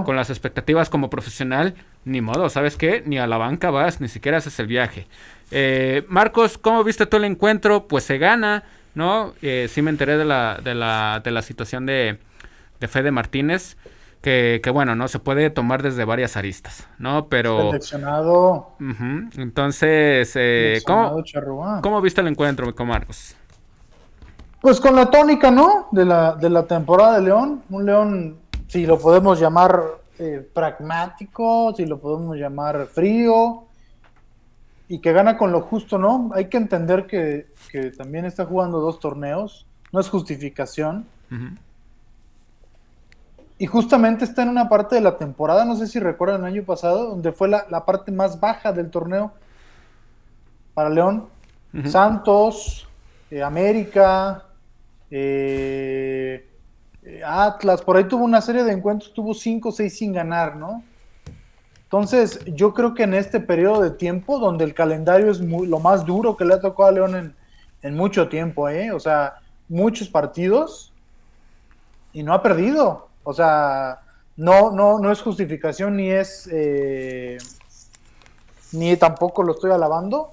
con las expectativas como profesional, ni modo, ¿sabes qué? Ni a la banca vas, ni siquiera haces el viaje. Eh, Marcos, ¿cómo viste tú el encuentro? Pues se gana, ¿no? Eh, sí me enteré de la, de la, de la situación de, de Fede Martínez que, bueno, ¿no? Se puede tomar desde varias aristas, ¿no? Pero... Seleccionado. Entonces, eh, ¿cómo, ¿cómo, viste el encuentro, con Marcos? Pues con la tónica, ¿no? De la, de la temporada de León. Un León, si lo podemos llamar eh, pragmático, si lo podemos llamar frío, y que gana con lo justo, ¿no? Hay que entender que, que también está jugando dos torneos, no es justificación. Y justamente está en una parte de la temporada, no sé si recuerdan el año pasado, donde fue la, parte más baja del torneo para León. Santos, eh, América, eh, eh, Atlas, por ahí tuvo una serie de encuentros, tuvo 5 o 6 sin ganar, ¿no? Entonces, yo creo que en este periodo de tiempo, donde el calendario es muy, lo más duro que le ha tocado a León en, en mucho tiempo, ¿eh? O sea, muchos partidos y no ha perdido. O sea, no, no, no es justificación ni es eh, ni tampoco lo estoy alabando.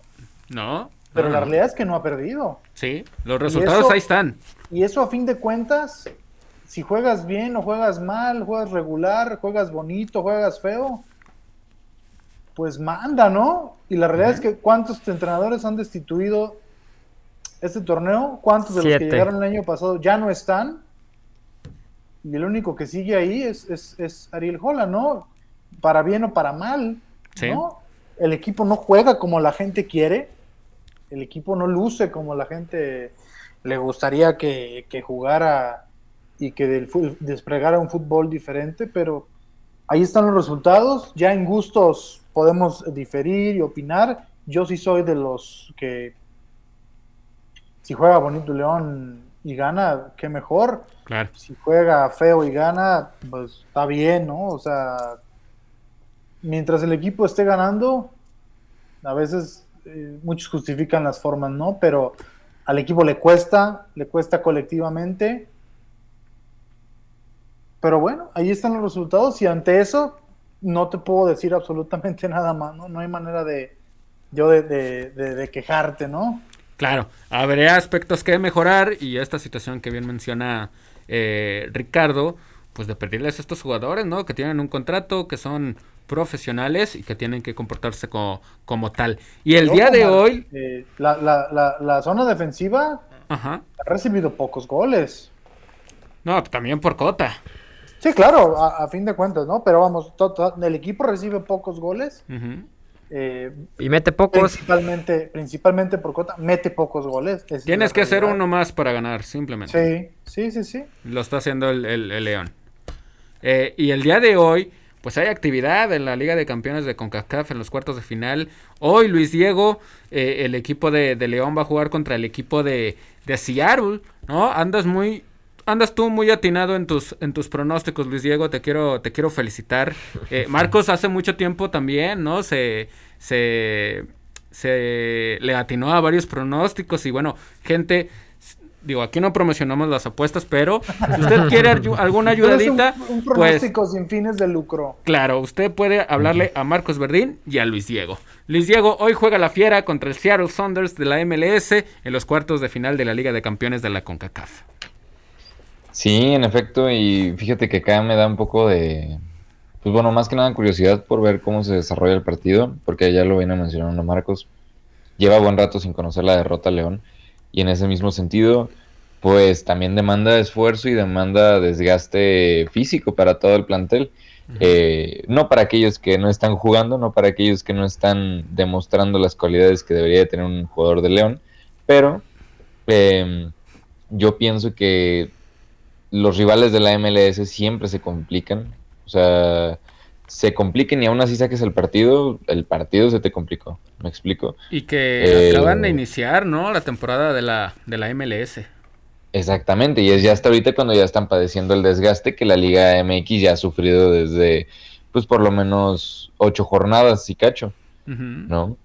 No. Pero la realidad es que no ha perdido. Sí, los resultados ahí están. Y eso a fin de cuentas, si juegas bien o juegas mal, juegas regular, juegas bonito, juegas feo, pues manda, ¿no? Y la realidad es que cuántos entrenadores han destituido este torneo, cuántos de los que llegaron el año pasado ya no están y el único que sigue ahí es, es, Ariel Hola, ¿no? Para bien o para mal, ¿no? El equipo no juega como la gente quiere, el equipo no luce como la gente le gustaría que, jugara y que del, desplegara un fútbol diferente, pero ahí están los resultados, ya en gustos podemos diferir y opinar, yo sí soy de los que si juega bonito León y gana, qué mejor. Si juega feo y gana, pues está bien, ¿no? O sea, mientras el equipo esté ganando, a veces eh, muchos justifican las formas, ¿no? Pero al equipo le cuesta, le cuesta colectivamente. Pero bueno, ahí están los resultados y ante eso no te puedo decir absolutamente <laughs> nada más, ¿no? No hay manera de yo de, de quejarte, ¿no? Claro, habría aspectos que mejorar y esta situación que bien menciona eh, Ricardo, pues de pedirles a estos jugadores, ¿no? Que tienen un contrato, que son profesionales y que tienen que comportarse como, como tal. Y el día de hoy... Eh, la, la, la, la, zona defensiva Ajá. ha recibido pocos goles. No, también por cota. Sí, claro, a, a fin de cuentas, ¿no? Pero vamos, to, to, el equipo recibe pocos goles. Ujú. Eh, Y mete pocos. principalmente, principalmente por cota, mete pocos goles. Tienes que hacer uno más para ganar, simplemente. Sí, sí, sí, sí. Lo está haciendo el, el- el León. Eh, y el día de hoy, pues hay actividad en la Liga de Campeones de CONCACAF en los cuartos de final. Hoy, Luis Diego, eh, el equipo de, de León va a jugar contra el equipo de, de Seattle, ¿no? Andas muy... Andas tú muy atinado en tus, en tus pronósticos, Luis Diego. Te quiero, te quiero felicitar. Eh, <laughs> Marcos hace mucho tiempo también, ¿no? Se, se, se le atinó a varios pronósticos. Y bueno, gente, digo, aquí no promocionamos las apuestas, pero si usted quiere ayu- <laughs> alguna es un- ayudadita, un, pues pronóstico sin fines de lucro. claro, usted puede hablarle a Marcos Verdín y a Luis Diego. Luis Diego hoy juega la fiera contra el Seattle Saunders de la MLS en los cuartos de final de la Liga de Campeones de la CONCACAF. Sí, en efecto, y fíjate que acá me da un poco de, pues bueno, más que nada curiosidad por ver cómo se desarrolla el partido, porque ya lo viene mencionando Marcos, lleva buen rato sin conocer la derrota a León, y en ese mismo sentido, pues también demanda esfuerzo y demanda desgaste físico para todo el plantel. Eh, no para aquellos que no están jugando, no para aquellos que no están demostrando las cualidades que debería de tener un jugador de León, pero eh, yo pienso que los rivales de la MLS siempre se complican, o sea, se compliquen y aún así saques el partido, el partido se te complicó, ¿me explico? Y que Eh, acaban de iniciar, ¿no? La temporada de la, de la MLS. Exactamente, y es ya hasta ahorita cuando ya están padeciendo el desgaste que la Liga MX ya ha sufrido desde, pues por lo menos ocho jornadas, y cacho. ¿no?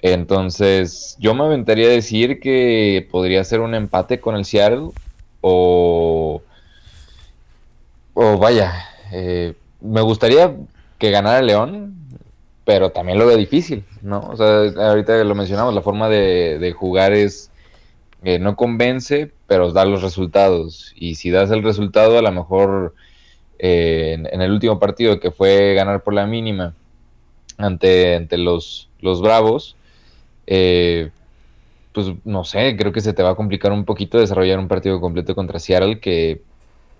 Entonces, yo me aventaría a decir que podría ser un empate con el Seattle o, o vaya, eh, me gustaría que ganara León, pero también lo veo difícil, ¿no? O sea, ahorita lo mencionamos, la forma de, jugar es, eh, no convence, pero da los resultados. Y si das el resultado, a lo mejor eh, en, en el último partido que fue ganar por la mínima, ante, ante los, los Bravos, eh, pues no sé, creo que se te va a complicar un poquito desarrollar un partido completo contra Seattle que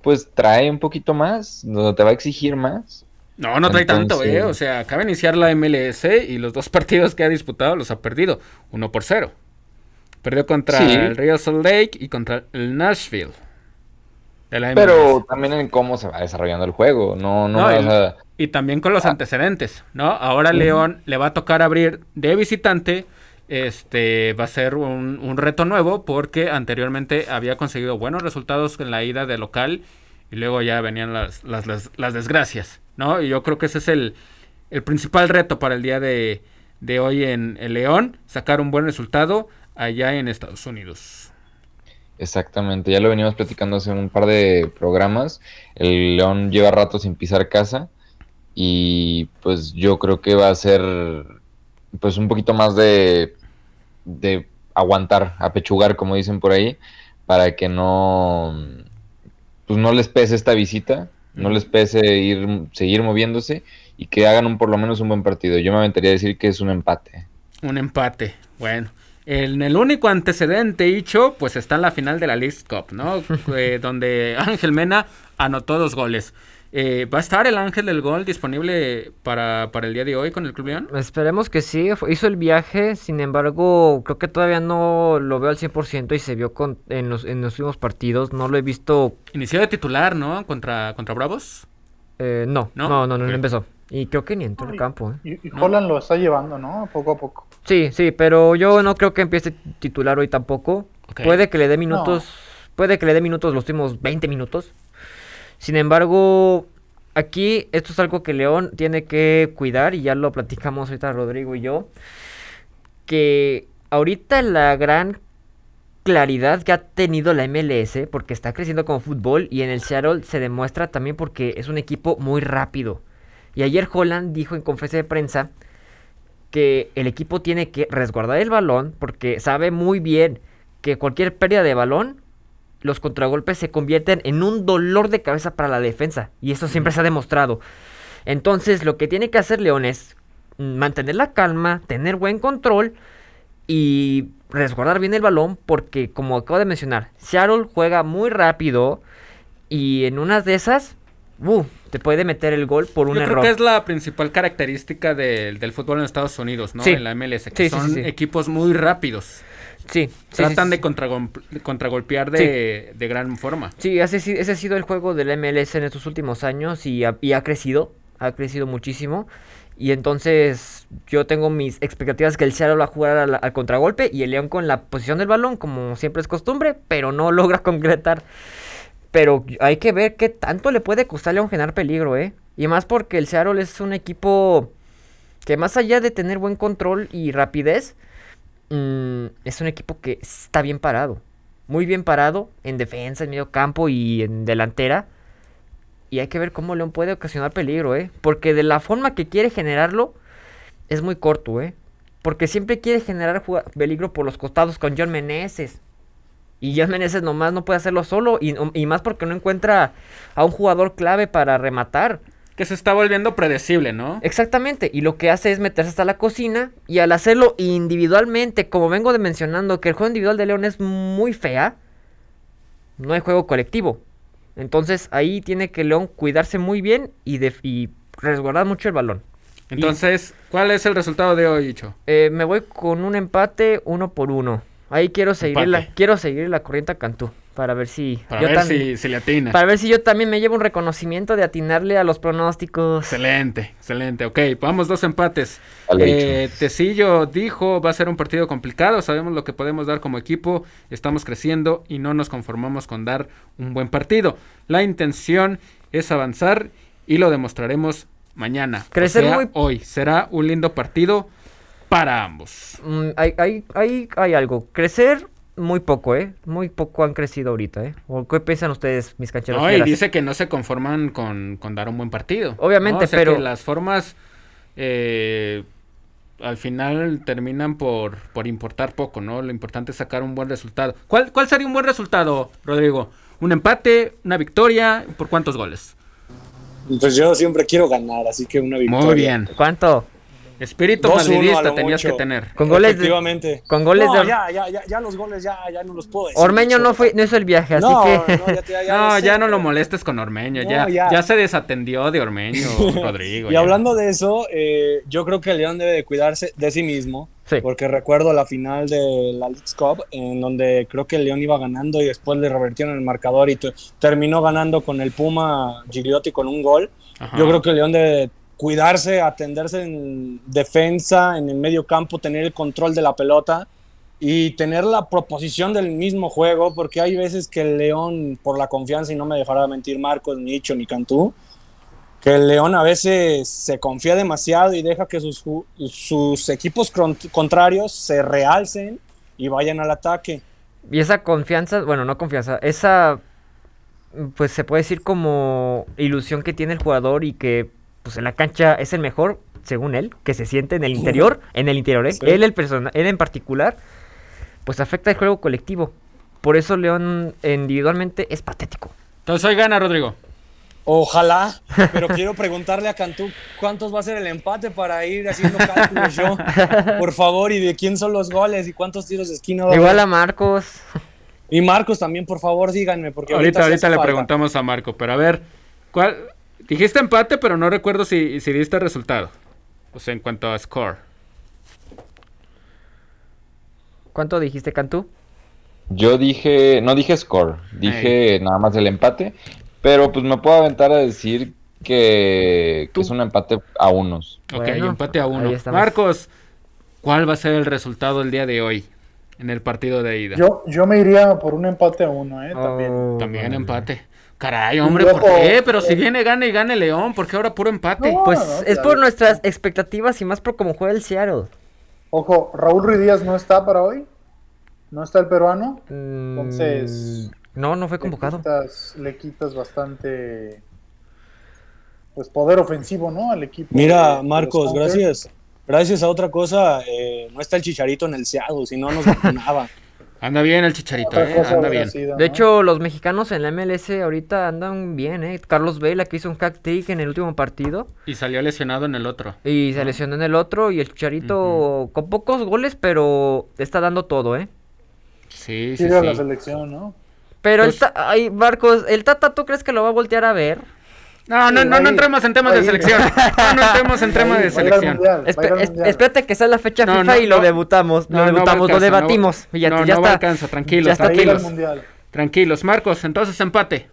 pues trae un poquito más, no te va a exigir más. No, no trae tanto, ¿eh? O sea, acaba de iniciar la MLS y los dos <laughs> partidos que ha disputado los ha perdido. Uno por cero. Perdió contra Sí. el Real Salt Lake y contra el Nashville. Pero también en cómo se va desarrollando el juego, no, no, No, vas el- a- Y también con los Ah. antecedentes, ¿no? Ahora León le va a tocar abrir de visitante. Este va a ser un, reto nuevo porque anteriormente había conseguido buenos resultados en la ida de local y luego ya venían las, desgracias, ¿no? Y yo creo que ese es el, principal reto para el día de, hoy en, en León, sacar un buen resultado allá en Estados Unidos. Exactamente, ya lo venimos platicando hace un par de programas. El León lleva rato sin pisar casa y pues yo creo que va a ser pues un poquito más de, de aguantar, apechugar, como dicen por ahí, para que no pues no les pese esta visita, no les pese ir seguir moviéndose y que hagan un por lo menos un buen partido. Yo me aventaría a decir que es un empate. Un empate. Bueno, en el único antecedente hecho, pues está en la final de la League Cup, ¿no? <laughs> Eh, donde Ángel Mena anotó dos goles. Eh, ¿Va a estar el Ángel del Gol disponible para, para el día de hoy con el Club León? Esperemos que sí, hizo el viaje, sin embargo, creo que todavía no lo veo al 100% y se vio con, en, los, en los últimos partidos, no lo he visto, Inició de titular, ¿no? Contra, contra Bravos. eh, no, ¿No? no, no, empezó. Y creo que ni entró al campo, ¿eh? Y, y No. Holland lo está llevando, ¿no? Poco a poco. Sí, sí, pero yo no creo que empiece titular hoy tampoco. Puede que le dé minutos, puede que le dé minutos los últimos 20 minutos. Sin embargo, aquí esto es algo que León tiene que cuidar y ya lo platicamos ahorita Rodrigo y yo. Que ahorita la gran claridad que ha tenido la MLS, porque está creciendo como fútbol y en el Seattle se demuestra también porque es un equipo muy rápido. Y ayer Holland dijo en conferencia de prensa que el equipo tiene que resguardar el balón porque sabe muy bien que cualquier pérdida de balón, los contragolpes se convierten en un dolor de cabeza para la defensa. Y eso siempre se ha demostrado. Entonces, lo que tiene que hacer León es mantener la calma, tener buen control y resguardar bien el balón porque, como acabo de mencionar, Seattle juega muy rápido y en unas de esas, uh, te puede meter el gol por un Yo error. creo que es la principal característica del, del fútbol en Estados Unidos, ¿no? Sí. En la MLS, que Sí, son sí. equipos muy rápidos. Sí, Tratan sí, de contragolpear de, de gran forma. Sí, ese, ha sido el juego del MLS en estos últimos años y ha, y ha crecido, ha crecido muchísimo. Y entonces yo tengo mis expectativas que el Seattle va a jugar al, al contragolpe y el León con la posición del balón, como siempre es costumbre, pero no <laughs> logra concretar. Pero hay que ver qué tanto le puede costar a León generar peligro, ¿eh? Y más porque el Seattle es un equipo que más allá de tener buen control y rapidez, mm, es un equipo que está bien parado. Muy bien parado en defensa, en medio campo y en delantera. Y hay que ver cómo León puede ocasionar peligro, ¿eh? Porque de la forma que quiere generarlo, es muy corto, ¿eh? Porque siempre quiere generar peligro por los costados con John Meneses. Y John Meneses nomás no puede hacerlo solo. Y más porque no encuentra a un jugador clave para rematar. Que se está volviendo predecible, ¿no? Exactamente, y lo que hace es meterse hasta la cocina y al hacerlo individualmente, como vengo de mencionando, que el juego individual de León es muy fea, no hay juego colectivo. Entonces ahí tiene que León cuidarse muy bien y, resguardar mucho el balón. Entonces, ¿cuál es el resultado de hoy, Icho? Eh, me voy con un empate uno por uno. Ahí quiero seguir la, quiero seguir la corriente a Cantú para ver si Para yo ver si, si le atina. para ver si yo también me llevo un reconocimiento de atinarle a los pronósticos. Excelente, excelente. Ok, vamos dos empates. Vale, Eh, Tecillo dijo, va a ser un partido complicado, sabemos lo que podemos dar como equipo, estamos creciendo y no nos conformamos con dar un buen partido. La intención es avanzar y lo demostraremos mañana. o Crecer sea, muy- hoy. Será un lindo partido para ambos. Mm, hay, hay, hay, hay algo. Crecer muy poco, ¿eh? Muy poco han crecido ahorita, ¿eh? ¿O qué piensan ustedes, mis cancheros? No, y fieras? dice que no se conforman con, con dar un buen partido. Obviamente, ¿no? O sea pero- que las formas eh, al final terminan por, por importar poco, ¿no? Lo importante es sacar un buen resultado. ¿Cuál, ¿Cuál sería un buen resultado, Rodrigo? ¿Un empate? ¿Una victoria? ¿Por cuántos goles? Pues yo siempre quiero ganar, así que una victoria. Muy bien. ¿Cuánto? Espíritu 2-1 a madridista tenías mucho. que tener. Con goles de... Efectivamente. con goles no, de- ya, ya, ya, ya los goles ya, ya no los puedo decir. Ormeño no fue, no hizo el viaje, así No, que... no, ya, te- ya <laughs> No, sé, ya no lo molestes con Ormeño. No, ya, ya. ya se desatendió de Ormeño, <laughs> Rodrigo. Y ya. hablando de eso, eh, yo creo que el León debe de cuidarse de sí mismo, Sí. porque recuerdo la final de la League's Cup, en donde creo que el León iba ganando y después le revertieron el marcador y te- terminó ganando con el Puma Gigliotti con un gol. Ajá. Yo creo que el León debe cuidarse, atenderse en defensa, en el medio campo, tener el control de la pelota y tener la proposición del mismo juego, porque hay veces que el León, por la confianza, y no me dejará mentir Marcos, Nicho ni Cantú, que el León a veces se confía demasiado y deja que sus, sus equipos con- contrarios se realcen y vayan al ataque. Y esa confianza, bueno, no confianza, esa, pues se puede decir como ilusión que tiene el jugador y que, pues en la cancha es el mejor, según él, que se siente en el interior, en el interior, ¿eh? Sí. Él, el persona, él en particular, pues afecta el juego colectivo. Por eso León individualmente es patético. Entonces hoy gana, Rodrigo. Ojalá, pero quiero preguntarle a Cantú cuántos va a ser el empate para ir haciendo cálculos yo, por favor, y de quién son los goles y cuántos tiros de esquina va a Igual a Marcos. Y Marcos también, por favor, díganme, porque Ahorita, ahorita hace le falta. preguntamos a Marco, pero a ver, ¿cuál? Dijiste empate, pero no recuerdo si, si diste resultado. O sea, en cuanto a score. ¿Cuánto dijiste, Cantú? Yo dije, no dije score, dije nada más el empate, pero pues me puedo aventar a decir que, es un empate a unos. Ok, Bueno, empate a uno. Marcos, ¿cuál va a ser el resultado el día de hoy en el partido de ida? Yo, yo me iría por un empate a uno, ¿eh? También. Oh, También vale. empate. Caray, hombre, ¿por qué? Pero si eh. viene, gana y gane León, ¿por qué ahora puro empate? No. Pues no, es por nuestras expectativas y más por cómo juega el Seattle. Ojo, Raúl Ruiz Díaz no está para hoy. No está el peruano. Mm, Entonces- No, no fue Le convocado. quitas, le quitas bastante pues poder ofensivo, ¿no? Al equipo. de Mira, Marcos, gracias. Gracias a otra cosa, eh, no está el chicharito en el Seattle, si no nos vacunaba. <laughs> Anda bien el chicharito, eh, anda bien. sido, De ¿no? hecho, los mexicanos en la MLS ahorita andan bien, ¿eh? Carlos Vela que hizo un hack trick en el último partido Y salió lesionado en el otro. y se lesionó en el otro y el Chicharito con pocos goles, pero está dando todo, ¿eh? Sí, sí, la selección, ¿no? Pero Pues- el ta- ay, Marcos, el Tata, ¿tú crees que lo va a voltear a ver? No, no, no, no entremos en temas de selección. No, no entremos en temas de selección. espérate que sea la fecha FIFA no, y lo no. debutamos, No, lo debutamos, lo no- debatimos. y ya, no, ya no está. alcanza, tranquilos, tranquilos. mundial. Tranquilos, Marcos, entonces empate.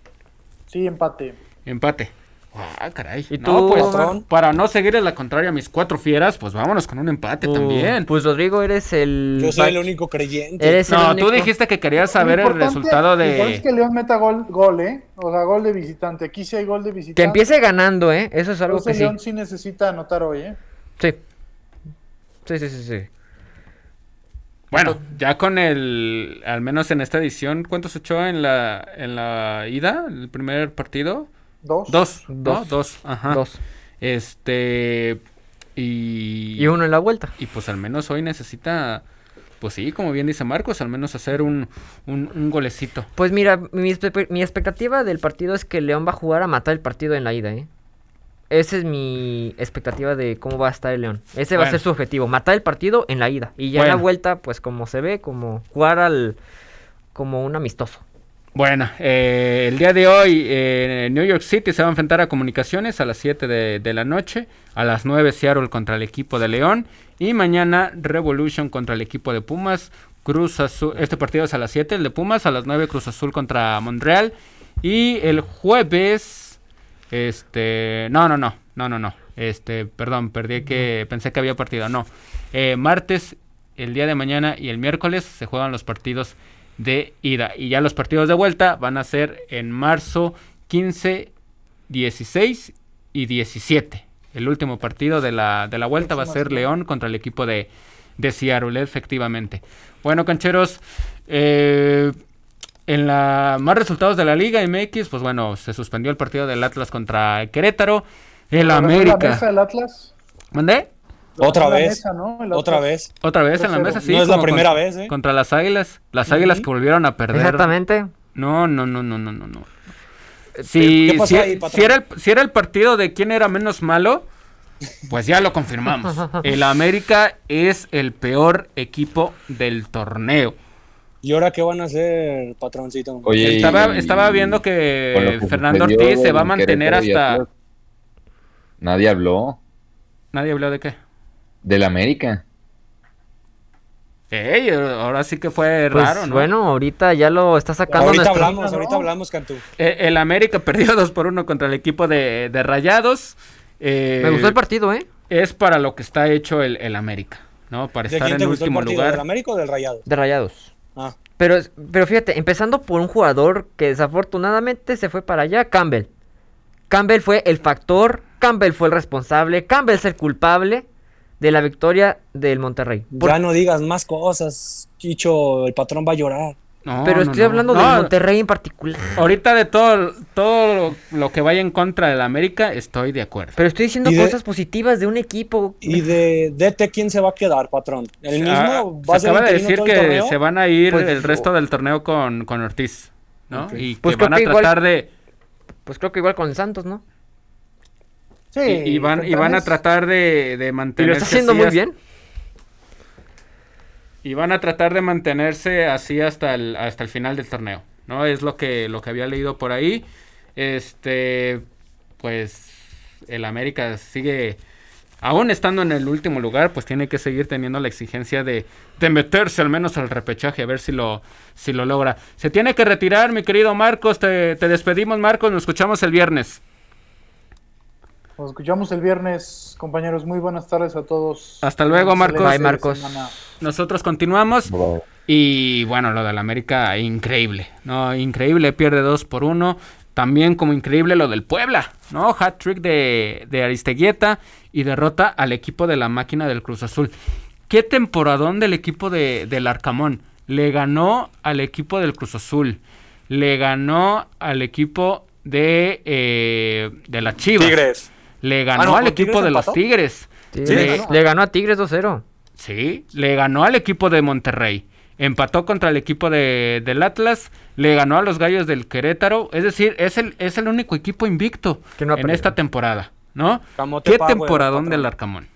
Sí, empate. Empate. Ah, caray. ¿Y no, tú, pues patrón? para no seguir en la contraria a mis cuatro fieras, pues vámonos con un empate Uh, también. Pues Rodrigo, eres el. Yo soy el único creyente. Eres no, único- tú dijiste que querías saber el resultado importante es de. que León meta gol, gol, ¿eh? O sea, gol de visitante. Aquí sí hay gol de visitante. Que empiece ganando, ¿eh? Eso es algo Entonces, que sí. León sí necesita anotar hoy, ¿eh? Sí. Sí, sí, sí, sí. Bueno, ya con el. Al menos en esta edición, ¿cuántos echó en la, en la ida? ¿El primer partido? Dos. Dos. Dos. Dos. Ajá. Dos. Este. Y. Y uno en la vuelta. Y pues al menos hoy necesita. Pues sí, como bien dice Marcos, al menos hacer un, un, un golecito. Pues mira, mi, mi expectativa del partido es que León va a jugar a matar el partido en la ida, ¿eh? Esa es mi expectativa de cómo va a estar el León. Ese va a ser su objetivo, matar el partido en la ida. Y ya en la vuelta, pues como se ve, como jugar al... como un amistoso. Bueno, eh, el día de hoy eh, New York City se va a enfrentar a Comunicaciones a las 7 de, la noche, a las 9 Seattle contra el equipo de León y mañana Revolution contra el equipo de Pumas, Cruz Azul, este partido es a las 7, el de Pumas, a las 9 Cruz Azul contra Montreal y el jueves, este, no, no, no, no, no, no, este, perdón, perdí que, pensé que había partido, no, Eh, martes, el día de mañana y el miércoles se juegan los partidos de ida. Y ya los partidos de vuelta van a ser en marzo 15, 16 y 17. El último partido de la, de la vuelta va a ser León contra el equipo de, de Seattle, efectivamente. Bueno, cancheros, eh, en la más resultados de la Liga MX, pues bueno, se suspendió el partido del Atlas contra el Querétaro. El ¿La América. mesa del Atlas? ¿Mandé? Otra vez. mesa, ¿no? Otra vez. Otra vez en la 2-0. mesa, sí. No es la primera vez, ¿eh? Contra las Águilas. Las Águilas que volvieron a perder. Exactamente. No, no, no, no, no, no, no. ¿Qué Si, pasó si- ahí, patrón? si era el, si era el partido de quién era menos malo, pues ya lo confirmamos. <laughs> El América es el peor equipo del torneo. ¿Y ahora qué van a hacer, patroncito? Oye, Estaba, y- estaba viendo que Fernando Ortiz se va a en mantener hasta... Nadie habló Nadie habló de qué. Del América. Ey, ahora sí que fue Pues raro, ¿no? bueno, ahorita ya lo está sacando ahorita nuestro- hablamos, ¿no? ahorita hablamos, Cantú. Eh, el América <laughs> perdió 2 por 1 contra el equipo de, de Rayados. Eh, Me gustó el partido, ¿eh? Es para lo que está hecho el, el América, ¿no? Para ¿De estar quién en el último partido? lugar. ¿Del América o del Rayado? De rayados. Ah, Pero, pero fíjate, empezando por un jugador que desafortunadamente se fue para allá, Campbell. Campbell fue el factor, Campbell fue el responsable, Campbell es el culpable de la victoria del Monterrey. Por- ya no digas más cosas, Chicho, el patrón va a llorar. No, pero no, estoy no. hablando No, del Monterrey en particular. Ahorita de todo, todo lo, lo que vaya en contra del América, estoy de acuerdo. Pero estoy diciendo de- cosas positivas de un equipo. ¿Y de DT quién se va a quedar, patrón? ¿El mismo Ah, va a se ser acaba de decir que se van a ir Pues, el resto del torneo con, con Ortiz, ¿no? Y que Pues creo van a que igual- tratar de... Pues creo que igual con Santos, ¿no? Sí. y, y van, y van a tratar de, de Y lo mantenerse está haciendo así muy hasta- bien. Y van a tratar de mantenerse así hasta el, hasta el final del torneo, ¿no? Es lo que, lo que había leído por ahí. Este, pues el América sigue, aún estando en el último lugar, pues tiene que seguir teniendo la exigencia de, de meterse al menos al repechaje, a ver si lo, si lo logra. Se tiene que retirar, mi querido Marcos, te, te despedimos, Marcos, nos escuchamos el viernes. Nos escuchamos el viernes, compañeros. Muy buenas tardes a todos. Hasta luego, Marcos. Bye, Marcos. semana. Nosotros continuamos. Y bueno, lo del América, increíble, ¿no? Increíble, pierde 2 por 1. También como increíble lo del Puebla, ¿no? Hat trick de, de Aristeguieta y derrota al equipo de la máquina del Cruz Azul. ¿Qué temporadón del equipo de, del Arcamón? Le ganó al equipo del Cruz Azul. Le ganó al equipo de, eh, de las Chivas. Tigres. Le ganó Ah, no, al ¿con equipo de los empató? Tigres. Sí, Sí, le, le ganó. a Tigres 2-0. Sí, le ganó al equipo de Monterrey. empató contra el equipo de, del Atlas, le ganó a los Gallos del Querétaro, es decir, es el, es el único equipo invicto en esta temporada, ¿no? ¿Qué temporadón del Arcamón?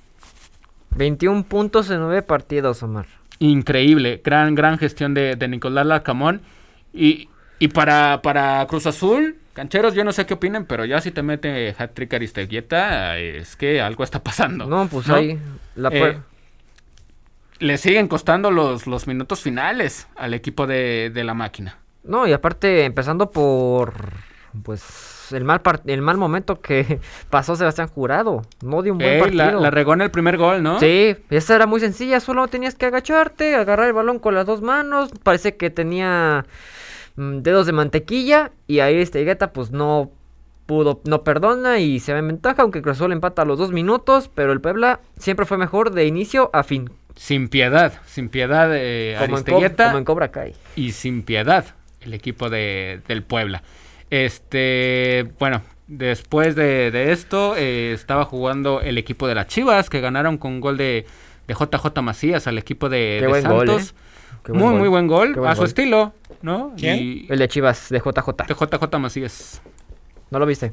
21 puntos en 9 partidos, Omar. Increíble, gran, gran gestión de, de Nicolás Larcamón. Y, y para, para Cruz Azul, cancheros, yo no sé qué opinen, pero ya si te mete hat-trick Aristeguieta, es que algo está pasando. No, pues ahí la eh, Le siguen costando los, los minutos finales al equipo de, de la máquina. No, y aparte, empezando por pues el mal el mal momento que <laughs> pasó Sebastián Jurado. No dio un buen partido. La, regó en el primer gol, ¿no? Sí, esa era muy sencilla. Solo tenías que agacharte, agarrar el balón con las dos manos. Parece que tenía dedos de mantequilla. Y ahí este Guetta, pues no pudo, no perdona y se ve en ventaja. Aunque Cruzó le empata a los dos minutos. Pero el Puebla siempre fue mejor de inicio a fin. Sin piedad, sin piedad eh, como, en, como en Cobra Kai. Y sin piedad el equipo de, del Puebla. Este, bueno, después de, esto eh, estaba jugando el equipo de las Chivas que ganaron con un gol de, de JJ Macías al equipo de, Santos. ¿eh? Muy, muy buen gol, a su estilo, ¿no? el de Chivas, de JJ. De JJ Macías. ¿No lo viste?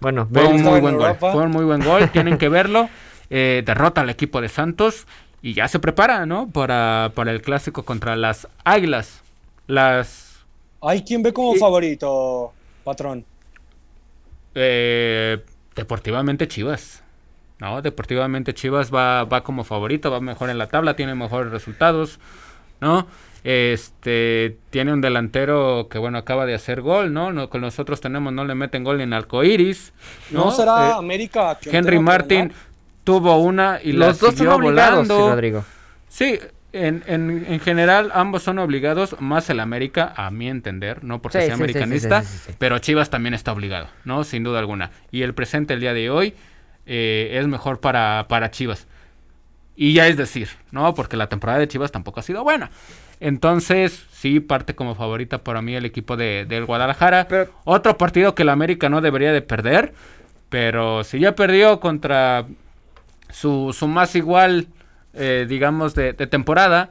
Bueno, fue un muy buen gol. Fue un muy buen gol, tienen que verlo. <laughs> Eh, derrota al equipo de Santos y ya se prepara, ¿no? Para, para el clásico contra las Águilas. Las ¿Hay quien ve como favorito, patrón? Eh, deportivamente Chivas. No, deportivamente Chivas va, va como favorito, va mejor en la tabla, tiene mejores resultados, ¿no? Este tiene un delantero que bueno acaba de hacer gol, ¿no? con nosotros tenemos no le meten gol en arcoiris. ¿no? ¿No será eh, América? Henry Martin tuvo una y Los la siguió volando. Rodrigo. Sí, en, en, general, ambos son obligados, más el América, a mi entender, no porque sea americanista, pero Chivas también está obligado, ¿no? Sin duda alguna. Y el presente, el día de hoy, eh, es mejor para, para Chivas. Y ya es decir, ¿no? Porque la temporada de Chivas tampoco ha sido buena. Entonces, sí, parte como favorita para mí el equipo de, del Guadalajara. Otro partido que el América no debería de perder, pero si ya perdió contra su, su más igual eh, digamos, de, temporada,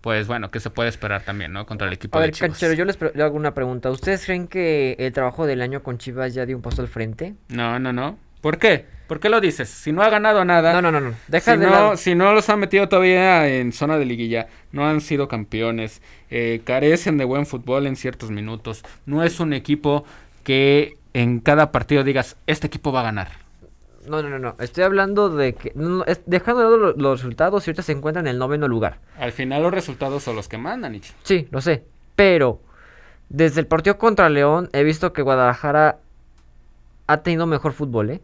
pues bueno, que se puede esperar también, ¿no? Contra el equipo a de ver, Canchero, yo les, hago una pregunta. ¿Ustedes creen que el trabajo del año con Chivas ya dio un paso al frente? No, no, no. ¿Por qué? ¿Por qué lo dices? Si no ha ganado nada. No, no, no, no. Deja si de no, si no los han metido todavía en zona de liguilla, no han sido campeones, eh, carecen de buen fútbol en ciertos minutos. No es un equipo que en cada partido digas, este equipo va a ganar. No, no, no, no. Estoy hablando de que. dejando de lado los, resultados, y ahorita se encuentran en el noveno lugar. Al final, los resultados son los que mandan, Ichi. Sí, lo sé. Pero, desde el partido contra León, he visto que Guadalajara ha tenido mejor fútbol, ¿eh?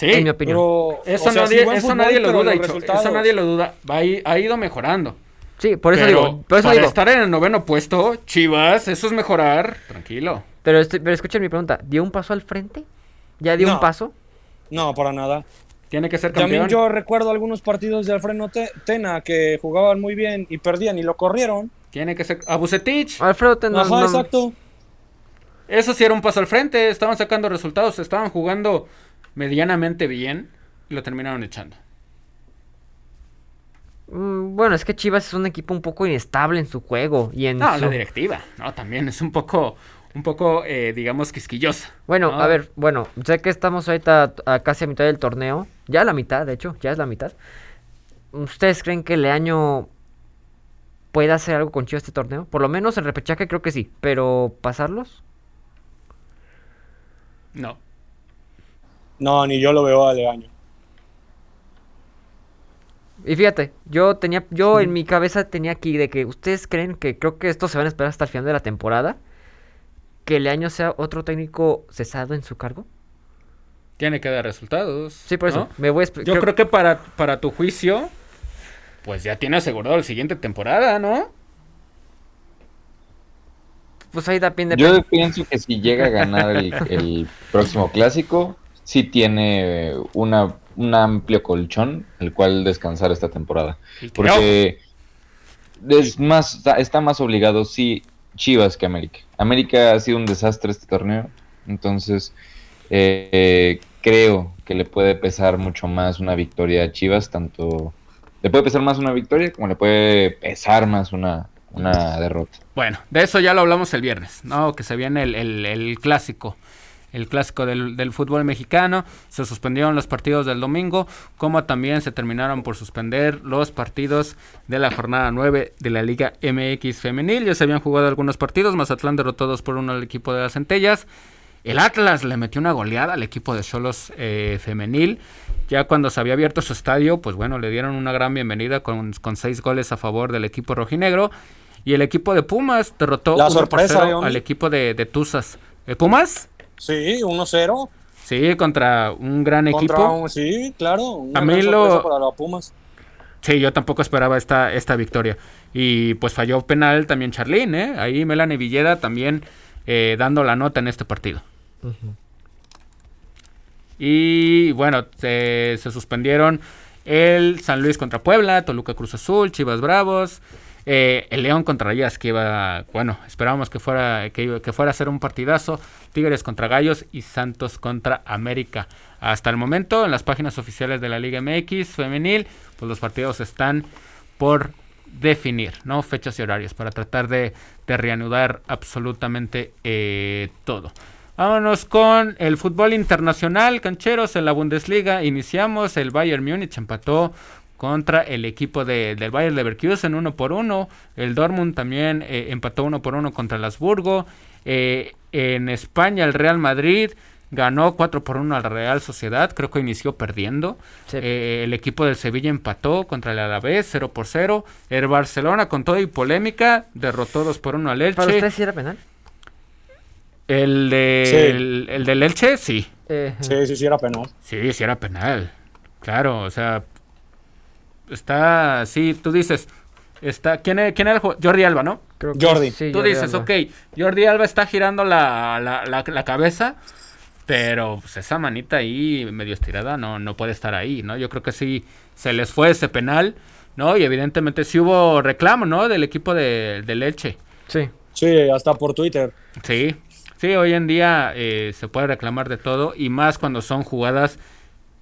Sí, en mi opinión. eso, nadie, eso nadie, lo duda, Eso nadie lo duda. ha ido mejorando. Sí, por eso digo. Por eso para estar en el noveno puesto, Chivas, eso es mejorar. Tranquilo. Pero, pero escuchen mi pregunta. ¿Dio un paso al frente? ¿Ya dio un paso? No, para nada. Tiene que ser campeón. También yo recuerdo algunos partidos de Alfredo Tena que jugaban muy bien y perdían y lo corrieron. Tiene que ser. A Bucetich. Alfredo Tena. Ajá, exacto. Eso sí era un paso al frente. Estaban sacando resultados. Estaban jugando medianamente bien. Y lo terminaron echando. Mm, bueno, es que Chivas es un equipo un poco inestable en su juego. Y en no, la directiva. No, también es un poco un poco, eh, digamos, quisquillosa. Bueno, a ver, bueno, sé que estamos ahorita a casi a mitad del torneo, ya la mitad, de hecho, ya es la mitad. ¿Ustedes creen que el año pueda hacer algo con Chivas este torneo? Por lo menos el repechaje creo que sí, pero ¿pasarlos? No. No, ni yo lo veo a año. Y fíjate, yo tenía, yo en mi cabeza tenía aquí de que ustedes creen que creo que estos se van a esperar hasta el final de la temporada que el año sea otro técnico cesado en su cargo? Tiene que dar resultados. Sí, por eso. Me voy Yo creo... que para, para tu juicio, pues ya tiene asegurado la siguiente temporada, ¿no? Pues ahí depende. Yo pienso que si llega a ganar el, <laughs> próximo clásico, sí tiene una, un amplio colchón el cual descansar esta temporada. Porque es más, está más obligado, sí, Chivas que América. América ha sido un desastre este torneo, entonces eh, creo que le puede pesar mucho más una victoria a Chivas, tanto le puede pesar más una victoria como le puede pesar más una, una derrota. Bueno, de eso ya lo hablamos el viernes, ¿no? Que se viene el, el, clásico, el clásico del, del, fútbol mexicano. Se suspendieron los partidos del domingo, como también se terminaron por suspender los partidos de la jornada 9 de la Liga MX Femenil. Ya se habían jugado algunos partidos, Mazatlán derrotó 2 por 1 al equipo de las Centellas. El Atlas le metió una goleada al equipo de Solos eh, femenil. Ya cuando se había abierto su estadio, pues bueno, le dieron una gran bienvenida con, con seis goles a favor del equipo rojinegro. Y el equipo de Pumas derrotó La sorpresa, al equipo de, de Tuzas. ¿Eh, ¿Pumas? Sí, 1-0. Sí, contra un gran equipo. sí, claro. a mí lo... para los Pumas. Sí, yo tampoco esperaba esta, esta victoria. Y pues falló penal también Charlín, ¿eh? Ahí Melanie Villeda también eh, dando la nota en este partido. Y bueno, se, se suspendieron el San Luis contra Puebla, Toluca Cruz Azul, Chivas Bravos, eh, el León contra Rayas, que iba, bueno, esperábamos que fuera, que, que, fuera a ser un partidazo. Tigres contra Gallos y Santos contra América. Hasta el momento, en las páginas oficiales de la Liga MX femenil, pues los partidos están por definir, ¿no? Fechas y horarios para tratar de, de reanudar absolutamente eh, todo. Vámonos con el fútbol internacional, cancheros, en la Bundesliga. Iniciamos, el Bayern Múnich empató contra el equipo de, del Bayern Leverkusen uno por uno. El Dortmund también eh, empató uno por uno contra el Habsburgo. Eh, en España el Real Madrid ganó 4 por 1 al Real Sociedad, creo que inició perdiendo. Eh, el equipo del Sevilla empató contra el Alavés 0 por 0. El Barcelona con todo y polémica derrotó 2 por 1 al Elche. ¿Para usted sí era penal? El, de, el, del Elche, sí. sí, sí, sí era penal. Sí, sí era penal. Claro, o sea, está, sí, tú dices, está, ¿quién, es, quién era el Jordi Alba, ¿no? Jordi. tú dices, ok, Jordi Alba está girando la, la, la, cabeza, pero pues, esa manita ahí medio estirada no, no puede estar ahí, ¿no? Yo creo que sí se les fue ese penal, ¿no? Y evidentemente sí hubo reclamo, ¿no? Del equipo de, de Leche. Sí. Sí, hasta por Twitter. Sí, sí, hoy en día eh, se puede reclamar de todo y más cuando son jugadas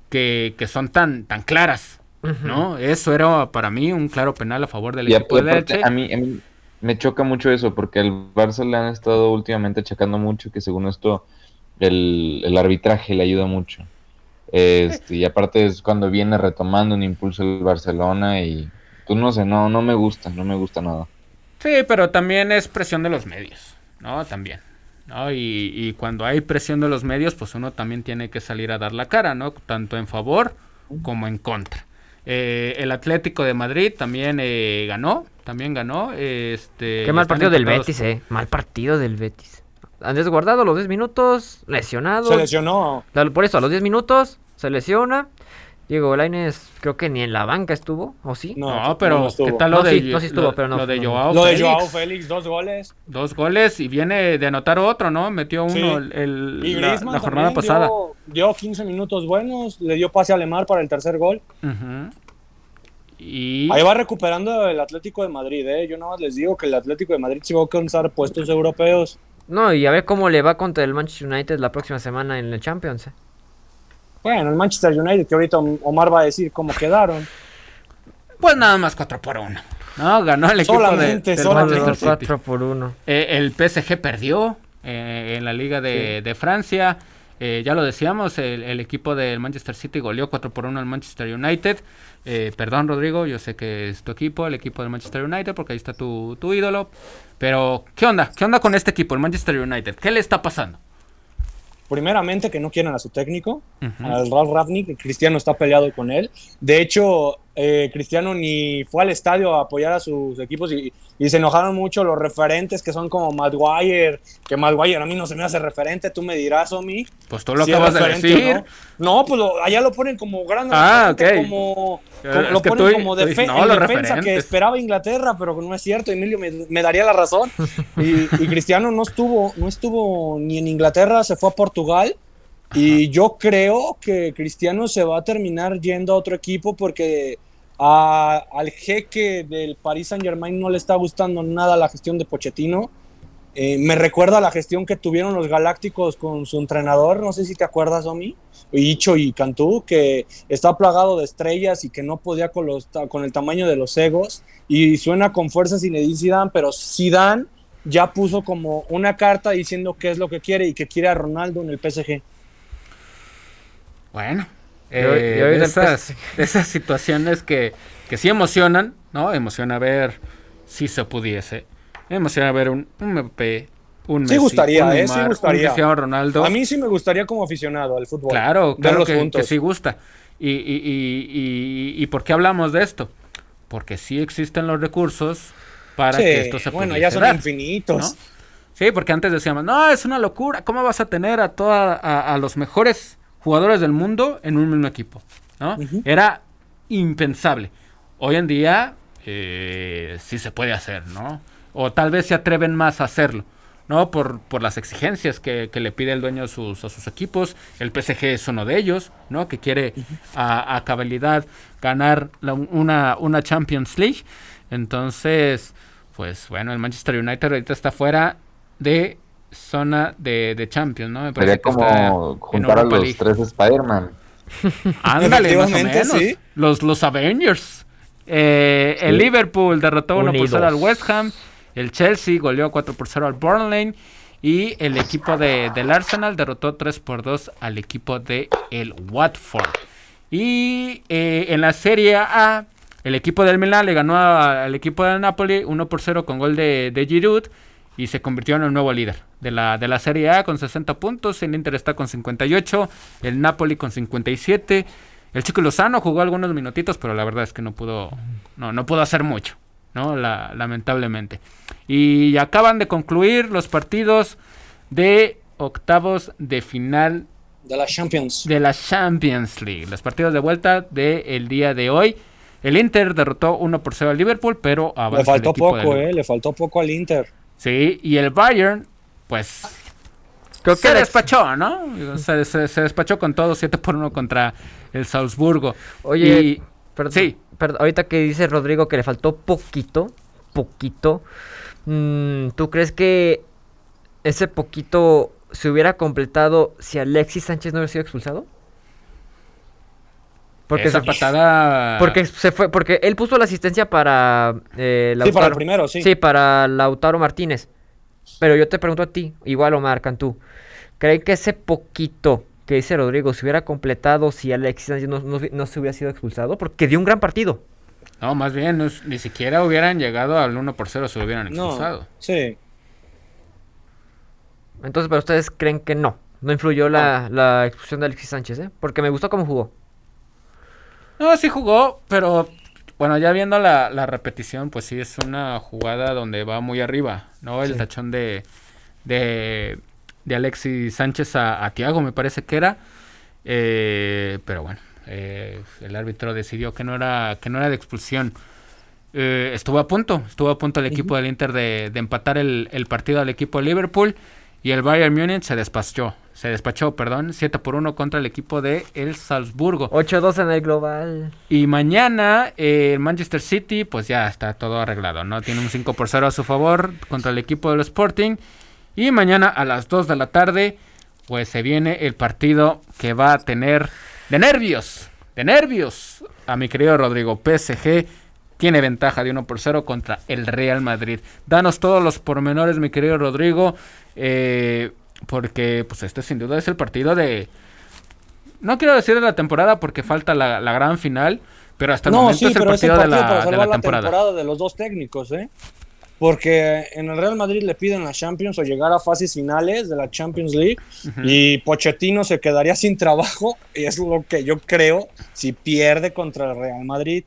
que, que son tan, tan claras, ¿no? Eso era para mí un claro penal a favor del equipo de A mí, me choca mucho eso porque al Barça le han estado últimamente checando mucho que según esto el, arbitraje le ayuda mucho. Este, y aparte es cuando viene retomando un impulso el Barcelona y pues no sé, no, no me gusta, no me gusta nada. Sí, pero también es presión de los medios, ¿no? También. ¿no? Y, y, cuando hay presión de los medios, pues uno también tiene que salir a dar la cara, ¿no? Tanto en favor como en contra. Eh, el Atlético de Madrid también eh, ganó, también ganó. Este, Qué mal partido del Betis, eh. Mal partido del Betis. Andrés Guardado a los 10 minutos, lesionado. Se lesionó. Por eso, a los 10 minutos, se lesiona. Diego Lainez creo que ni en la banca estuvo, ¿o sí? No, pero ¿qué tal lo de no, sí estuvo, pero no, lo de Joao Lo de Joao Félix, dos goles. Dos goles y viene de anotar otro, ¿no? Metió uno el, la, jornada pasada. Dio, 15 minutos buenos, le dio pase a Lemar para el tercer gol. y... Ahí va recuperando el Atlético de Madrid, ¿eh? Yo nada más les digo que el Atlético de Madrid se va a alcanzar puestos europeos. No, y a ver cómo le va contra el Manchester United la próxima semana en el Champions, ¿eh? Bueno, el Manchester United, que ahorita Omar va a decir cómo quedaron. Pues nada más 4 por 1. No, ganó el equipo de, del Manchester 4 por 1. Eh, el PSG perdió eh, en la Liga de, de Francia. Eh, ya lo decíamos, el, el, equipo del Manchester City goleó 4 por 1 al Manchester United. Eh, perdón, Rodrigo, yo sé que es tu equipo, el equipo del Manchester United, porque ahí está tu, tu ídolo. Pero, ¿qué onda? ¿Qué onda con este equipo, el Manchester United? ¿Qué le está pasando? Primeramente que no quieren a su técnico, al Ralf Ravnik, Cristiano está peleado con él. De hecho, eh, Cristiano ni fue al estadio a apoyar a sus equipos y, se enojaron mucho los referentes que son como Maguire, que Maguire a mí no se me hace referente, tú me dirás, Omi. Pues tú lo acabas de decir. No, pues allá lo ponen como gran ah, como, lo ponen como defensa que esperaba Inglaterra, pero no es cierto, Emilio me, daría la razón. y, y, Cristiano no estuvo, no estuvo ni en Inglaterra, se fue a Portugal. Y yo creo que Cristiano se va a terminar yendo a otro equipo porque al jeque del Paris Saint Germain no le está gustando nada la gestión de Pochettino. Eh, me recuerda a la gestión que tuvieron los Galácticos con su entrenador, no sé si te acuerdas, Omi, Icho y Cantú, que está plagado de estrellas y que no podía con, los, con el tamaño de los egos. Y suena con fuerza Zinedine Zidane, pero Zidane ya puso como una carta diciendo qué es lo que quiere y que quiere a Ronaldo en el PSG. Bueno, eh, esas, <laughs> esas, situaciones que, que sí emocionan, ¿no? Emociona ver si se pudiese. Emociona ver un, un MP, un Messi, gustaría, un eh, sí gustaría. Un Ronaldo. A mí sí me gustaría como aficionado al fútbol. Claro, claro que, que, sí gusta. Y, y, y, y, por qué hablamos de esto? Porque sí existen los recursos para que esto se Bueno, ya son infinitos. Sí, porque antes decíamos, no, es una locura, ¿cómo vas a tener a toda, a, los mejores jugadores del mundo en un mismo equipo? ¿no? Era impensable. Hoy en día eh, sí se puede hacer, ¿no? O tal vez se atreven más a hacerlo. ¿no? Por, por las exigencias que, le pide el dueño a sus, a sus equipos. El PSG es uno de ellos, ¿no? Que quiere a, a cabalidad ganar una, una Champions League. Entonces, pues bueno, el Manchester United ahorita está fuera de zona de, de Champions, ¿no? Me parece como juntar a los tres Spider-Man. Ándale, más o menos. Los, los Avengers. Eh, el Liverpool derrotó 1 por 0 al West Ham. El Chelsea goleó 4 por 0 al Burnley. Y el equipo de, del Arsenal derrotó 3 por 2 al equipo de el Watford. Y eh, en la Serie A, el equipo del Milan le ganó al equipo del Napoli 1 por 0 con gol de, de Giroud. Y se convirtió en el nuevo líder de la, de la Serie A con 60 puntos. El Inter está con 58. El Napoli con 57. El chico Lozano jugó algunos minutitos, pero la verdad es que no pudo, no, no pudo hacer mucho. ¿no? La, lamentablemente. Y acaban de concluir los partidos de octavos de final de la Champions. De la Champions League. Los partidos de vuelta del día de hoy. El Inter derrotó 1 por 0 al Liverpool, pero Le faltó poco, eh, le faltó poco al Inter. Sí, y el Bayern, pues Creo que se despachó, ¿no? Se, se, despachó con todo 7 por 1 contra el Salzburgo. Oye, perdón, sí ahorita que dice Rodrigo que le faltó poquito, poquito, mm, ¿tú crees que ese poquito se hubiera completado si Alexis Sánchez no hubiera sido expulsado? Porque esa patada. Porque se fue, porque él puso la asistencia para eh, Sí, para el primero, sí. Sí, para Lautaro Martínez. Pero yo te pregunto a ti, igual Omar Cantú, ¿creen que ese poquito que dice Rodrigo, se hubiera completado si Alexis no, no, se hubiera sido expulsado, porque dio un gran partido. No, más bien, ni siquiera hubieran llegado al 1 por 0 si lo hubieran expulsado. sí. Entonces, ¿pero ustedes creen que no? No influyó la, la expulsión de Alexis Sánchez, ¿eh? Porque me gustó cómo jugó. No, sí jugó, pero bueno, ya viendo la, la, repetición, pues sí es una jugada donde va muy arriba, ¿no? El tachón de, de de Alexis Sánchez a, Tiago, me parece que era. Eh, pero bueno, eh, el árbitro decidió que no era, que no era de expulsión. Eh, estuvo a punto, estuvo a punto el equipo del Inter de, empatar el, partido al equipo de Liverpool y el Bayern Múnich se despachó, se despachó, perdón, 7 por 1 contra el equipo de el Salzburgo. 8-2 en el global. Y mañana el Manchester City, pues ya está todo arreglado, ¿no? Tiene un 5 por 0 a su favor contra el equipo del Sporting y mañana a las 2 de la tarde, pues se viene el partido que va a tener de nervios, de nervios a mi querido Rodrigo. PSG tiene ventaja de 1 por 0 contra el Real Madrid. Danos todos los pormenores, mi querido Rodrigo, eh, porque pues este sin duda es el partido de... No quiero decir de la temporada porque falta la, gran final, pero hasta el momento es el partido, de la, de la temporada. de los dos técnicos, ¿eh? porque en el Real Madrid le piden la Champions o llegar a fases finales de la Champions League y Pochettino se quedaría sin trabajo y es lo que yo creo si pierde contra el Real Madrid.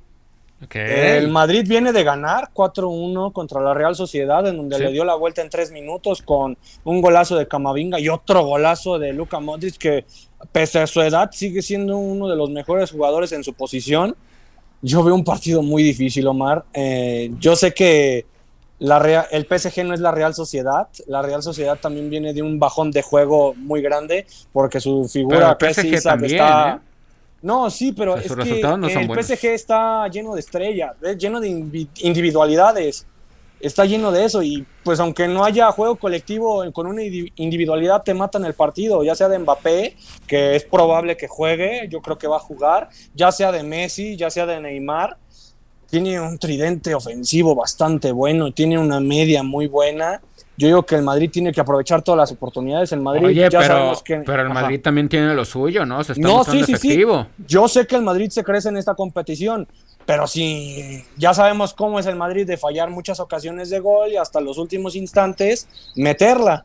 El Madrid viene de ganar 4-1 contra la Real Sociedad, en donde le dio la vuelta en tres minutos con un golazo de Camavinga y otro golazo de Luka Modric, que pese a su edad sigue siendo uno de los mejores jugadores en su posición. Yo veo un partido muy difícil, Omar. Eh, yo sé que la el PSG no es la Real Sociedad. La Real Sociedad también viene de un bajón de juego muy grande porque su figura pero el PSG también, está. ¿eh? No, sí, pero es que el PSG está lleno de estrellas, lleno de individualidades. está lleno de eso y pues aunque no haya juego colectivo con una individualidad te matan el partido, ya sea de Mbappé, que es probable que juegue, yo creo que va a jugar, ya sea de Messi, ya sea de Neymar, tiene un tridente ofensivo bastante bueno, tiene una media muy buena. Yo digo que el Madrid tiene que aprovechar todas las oportunidades. El Madrid Oye, ya pero, sabemos que. pero el Madrid también tiene lo suyo, ¿no? Se está No, sí, sí, sí. efectivo. Yo sé que el Madrid se crece en esta competición, pero sí, ya sabemos cómo es el Madrid de fallar muchas ocasiones de gol y hasta los últimos instantes meterla.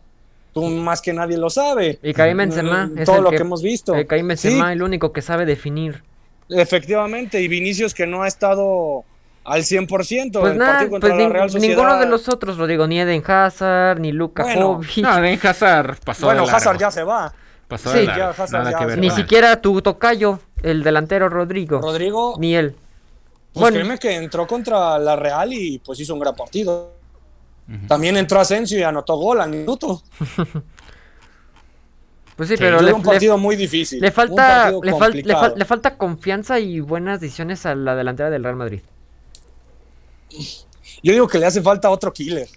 Tú más que nadie lo sabe. Y Karim Benzema Mm, es todo el lo que- que, hemos visto. El Karim Benzema, Sí, el único que sabe definir. efectivamente, y Vinicius que no ha estado al 100%. Pues el nada, partido contra pues la nin- Real Sociedad. ninguno de los otros, Rodrigo, ni Eden Hazard, ni Luka Bueno, No, Ben Hazard pasó Bueno, de largo. Hazard ya se va. Pasó Sí, de largo, ya Hazard nada ya que se ver ni siquiera tu tocayo, el delantero Rodrigo, Rodrigo, ni él. pues bueno. créeme que entró contra la Real y pues hizo un gran partido. También entró Asensio y anotó gol al minuto. <laughs> Pues sí, Sí, pero Fue le, un le- partido muy difícil. le falta le, fal- le fal- complicado. le falta confianza y buenas decisiones a la delantera del Real Madrid. Yo digo que le hace falta otro killer.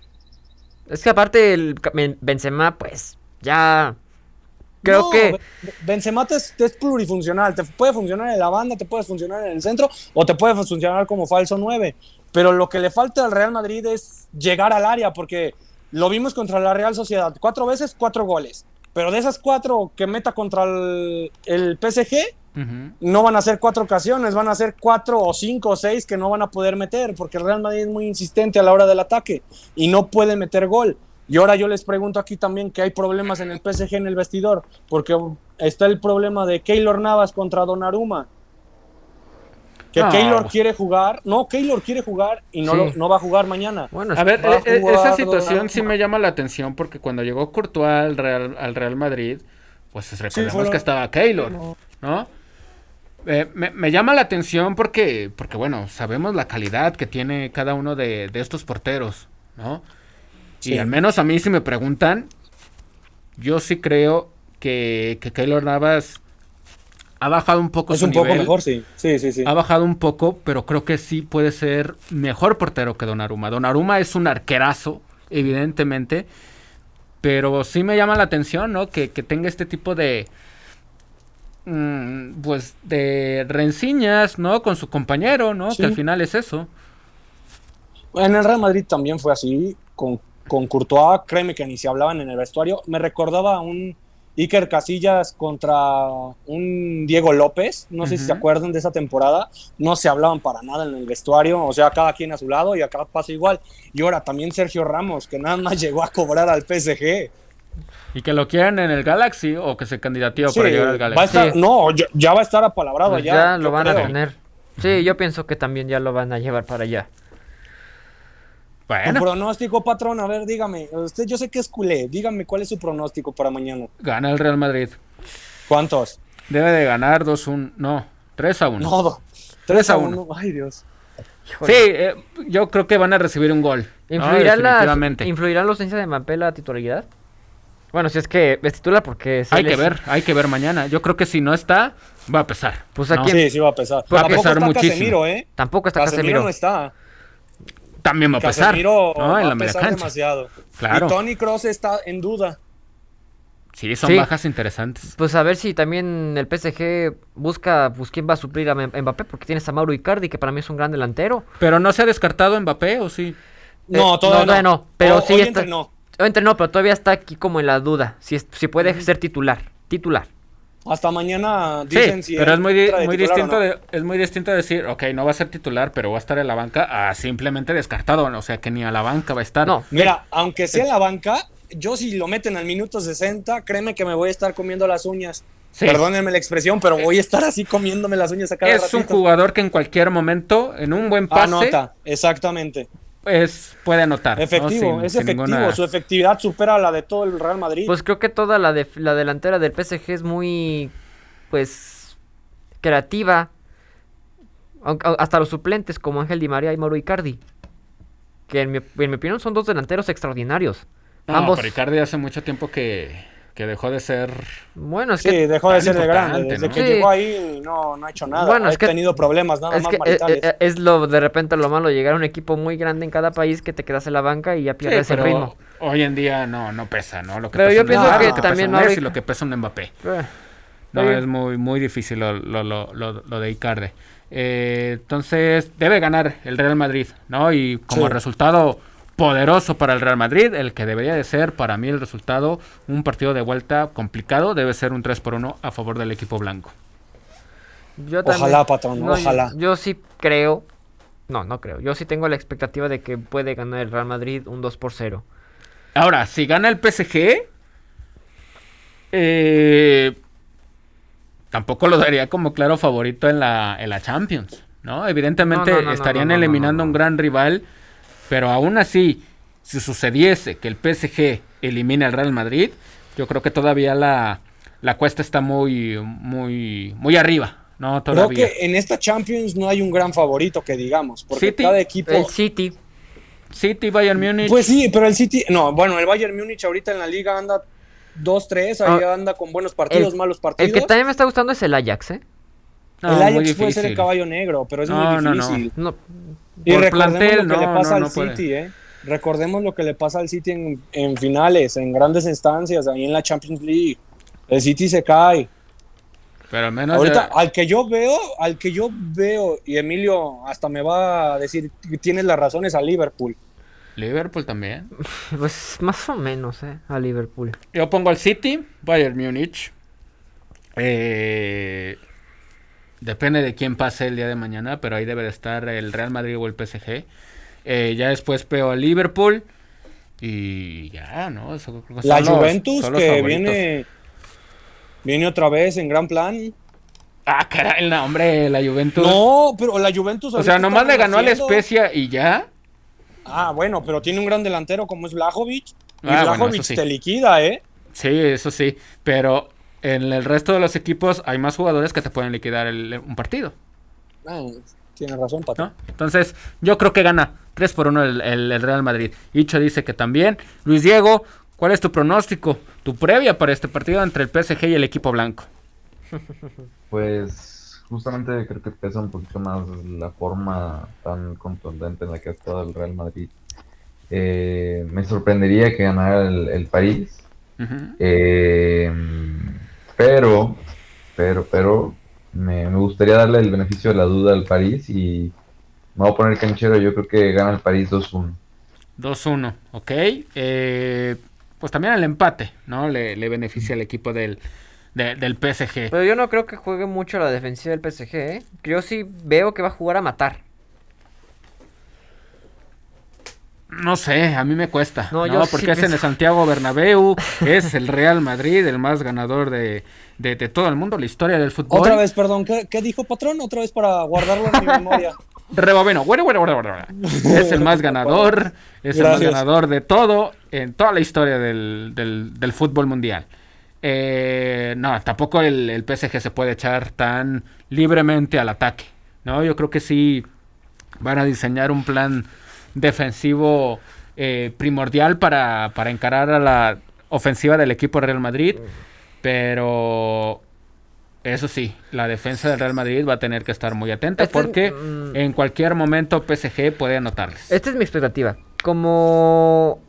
Es que aparte el Benzema, pues ya creo No, que Be- Benzema te es, te es plurifuncional. Te puede funcionar en la banda, te puede funcionar en el centro o te puede funcionar como falso 9. Pero lo que le falta al Real Madrid es llegar al área porque lo vimos contra la Real Sociedad. Cuatro veces, cuatro goles. Pero de esas cuatro que meta contra el, el PSG, No van a ser cuatro ocasiones, van a ser cuatro o cinco o seis que no van a poder meter, porque el Real Madrid es muy insistente a la hora del ataque y no puede meter gol. Y ahora yo les pregunto aquí también que hay problemas en el PSG en el vestidor, porque está el problema de Keylor Navas contra Donnarumma. Que No. Keylor quiere jugar, no, Keylor quiere jugar y no, Sí. lo- no va a jugar mañana. bueno, A ver, a eh, eh, jugar esa situación Donnarumma. sí me llama la atención porque cuando llegó Courtois al Real, al Real Madrid, pues recordemos que estaba Keylor, ¿no? Eh, me, me llama la atención porque, porque, bueno, sabemos la calidad que tiene cada uno de, de estos porteros, ¿no? Sí. Y al menos a mí si me preguntan, yo sí creo que, que Keylor Navas ha bajado un poco es su un poco mejor, sí. Sí, sí, sí. Ha bajado un poco, pero creo que sí puede ser mejor portero que Donnarumma. Donnarumma es un arquerazo, evidentemente, pero sí me llama la atención, ¿no? Que, que tenga este tipo de, pues, de rencillas, ¿no? Con su compañero, ¿no? Sí. Que al final es eso. En el Real Madrid también fue así, con, con Courtois, créeme que ni se hablaban en el vestuario. Me recordaba a un Iker Casillas contra un Diego López, no sé si se acuerdan de esa temporada, no se hablaban para nada en el vestuario, o sea, cada quien a su lado y acá pasa igual. Y ahora también Sergio Ramos, que nada más <laughs> llegó a cobrar al PSG. Y que lo quieran en el Galaxy o que se candidateó Sí, para llegar al va a Galaxy. estar- Sí. No, ya, ya va a estar apalabrado pues allá. ya yo lo van a creo. tener. Sí, yo pienso que también ya lo van a llevar para allá. Bueno, pronóstico, patrón, a ver, dígame. Usted, yo sé que es culé. Dígame cuál es su pronóstico para mañana. gana el Real Madrid. ¿Cuántos? Debe de ganar 2-1, no, 3-1. No, do- 3 a 1. Ay, Dios. Sí, eh, yo creo que van a recibir un gol. ¿no? ¿Influirá, la, Definitivamente. ¿Influirá la ausencia de Mbappé la titularidad? Bueno, si es que es titular porque... Hay que ver, hay que ver mañana. Yo creo que si no está, va a pesar. Pues ¿no? aquí- Sí, sí va a pesar. Va a Tampoco pesar está muchísimo. Casemiro, ¿eh? Tampoco está Casemiro, Casemiro. no está. También va a pesar. Casemiro ¿no? va En la a media pesar cancha. demasiado. Claro. Y Tony Cross está en duda. Sí, son Sí. bajas interesantes. Pues a ver si también el PSG busca pues quién va a suplir a Mbappé porque tienes a Mauro Icardi que para mí es un gran delantero. Pero no se ha descartado Mbappé, ¿o sí? No, Eh, todavía no, no. no, pero O- sí hoy está- entrenó. Entre no, pero todavía está aquí como en la duda si es- si puede ser titular, titular. Hasta mañana Sí, dicen si pero es muy, di- muy distinto no. de, es muy distinto decir, ok, no va a ser titular, pero va a estar en la banca, a simplemente descartado, o sea, que ni a la banca va a estar. No, Mira, aunque sea en la banca, yo si lo meten al minuto 60, créeme que me voy a estar comiendo las uñas. Sí. Perdónenme la expresión, pero voy a estar así comiéndome las uñas a cada es un jugador que en cualquier momento, en un buen pase, Anota, exactamente. Es, puede anotar. ¿no? Efectivo, Sin- es sin efectivo. ninguna- Su efectividad supera la de todo el Real Madrid. pues creo que toda la, la delantera del PSG es muy pues creativa. Hasta los suplentes como Ángel Di María y Mauro Icardi. Que en mi, en mi opinión son dos delanteros extraordinarios. No, Ambos pero Icardi hace mucho tiempo que, que dejó de ser. Bueno, es Sí, que dejó de ser de grande. Desde ¿no? que Sí. llegó ahí no, no ha hecho nada. Bueno, ha es que- tenido problemas nada es, más que eh, maritales. eh, es lo de repente lo malo llegar a un equipo muy grande en cada país que te quedas en la banca y ya Sí, pierdes el ritmo. hoy en día no, no pesa, ¿no? Lo que Pero pesa yo un pienso que lo pesa también un Mauri- Messi, lo que pesa un Mbappé. Eh, No, es muy, muy difícil lo, lo, lo, lo, lo de Icardi. Eh, entonces, debe ganar el Real Madrid, ¿no? Y como Sí. resultado poderoso para el Real Madrid, el que debería de ser para mí el resultado, un partido de vuelta complicado, debe ser un 3 por 1 a favor del equipo blanco. Yo Ojalá, patrón, No, ojalá. Yo, sí creo. No, no creo. Yo sí tengo la expectativa de que puede ganar el Real Madrid un 2 por 0. Ahora, si gana el PSG, eh, tampoco lo daría como claro favorito en la, en la Champions, ¿no? Evidentemente No, no, no, no, estarían no, no, no, eliminando a un gran rival, pero aún así, si sucediese que el PSG elimine al Real Madrid, yo creo que todavía la, la cuesta está muy, muy, muy arriba, ¿no? Creo Todavía. que en esta Champions no hay un gran favorito que digamos, porque City, cada equipo... El City. City, Bayern Múnich. Pues sí, pero el City... No, bueno, el Bayern Múnich ahorita en la liga anda 2-3, ahí Ah, anda con buenos partidos, el- malos partidos. El que también me está gustando es el Ajax, ¿eh? No, el muy Ajax puede ser difícil. el caballo negro, pero es No, muy no, no. difícil. No, Y Por plantel, lo que no, le pasa no, al puede. City, ¿eh? Recordemos lo que le pasa al City en, en finales, en grandes instancias, ahí en la Champions League. El City se cae. Pero al menos Ahorita, ya- al que yo veo, al que yo veo, y Emilio hasta me va a decir que tienes las razones a Liverpool. Liverpool también. <laughs> pues más o menos, ¿eh? A Liverpool. Yo pongo al City, Bayern Múnich. Eh, depende de quién pase el día de mañana, pero ahí debe de estar el Real Madrid o el PSG. Eh, ya después veo al Liverpool. Y ya, ¿no? Eso creo que La los- Juventus que favoritos. viene, viene otra vez en gran plan. Ah, caray, no, hombre, la Juventus. No, pero la Juventus. o sea, nomás le ganó a la. Especia y ya. Ah, bueno, pero tiene un gran delantero como es Vlahovic. Y Ah, bueno, sí. te liquida, ¿eh? Sí, eso sí. Pero en el resto de los equipos hay más jugadores que te pueden liquidar el- un partido. Ah, tienes razón, Pato. ¿no? Entonces, yo creo que gana 3 por 1 el, el- el Real Madrid. Icho dice que también. Luis Diego, ¿cuál es tu pronóstico? Tu previa para este partido entre el PSG y el equipo blanco. <laughs> Pues justamente creo que pesa un poquito más la forma tan contundente en la que ha estado el Real Madrid. Eh, me sorprendería que ganara el, el París, eh, pero, pero, pero, me, me gustaría darle el beneficio de la duda al París y me voy a poner canchero. Yo creo que gana el París 2-1. 2-1, ok. Eh, pues también el empate, ¿no? Le, le beneficia al equipo del, de- del PSG. Pero yo no creo que juegue mucho la defensiva del PSG, ¿eh? Yo sí veo que va a jugar a matar. No sé, a mí me cuesta. No, No, yo sí porque es en el Santiago Bernabéu, <laughs> es el Real Madrid, el más ganador de, de- de todo el mundo, la historia del fútbol. Otra vez, perdón, ¿qué, qué dijo patrón? Otra vez para guardarlo en mi <laughs> memoria. Rebobino, güere, güere, güere, güere. Es el más <laughs> ganador, es el más ganador de todo en toda la historia del, del- del fútbol mundial. Eh, no, tampoco el, el PSG se puede echar tan libremente al ataque. ¿no? Yo creo que sí van a diseñar un plan defensivo eh, primordial para, para encarar a la ofensiva del equipo Real Madrid. Pero eso sí, la defensa del Real Madrid va a tener que estar muy atenta Este es- porque mm. en cualquier momento PSG puede anotarles. Esta es mi expectativa. Como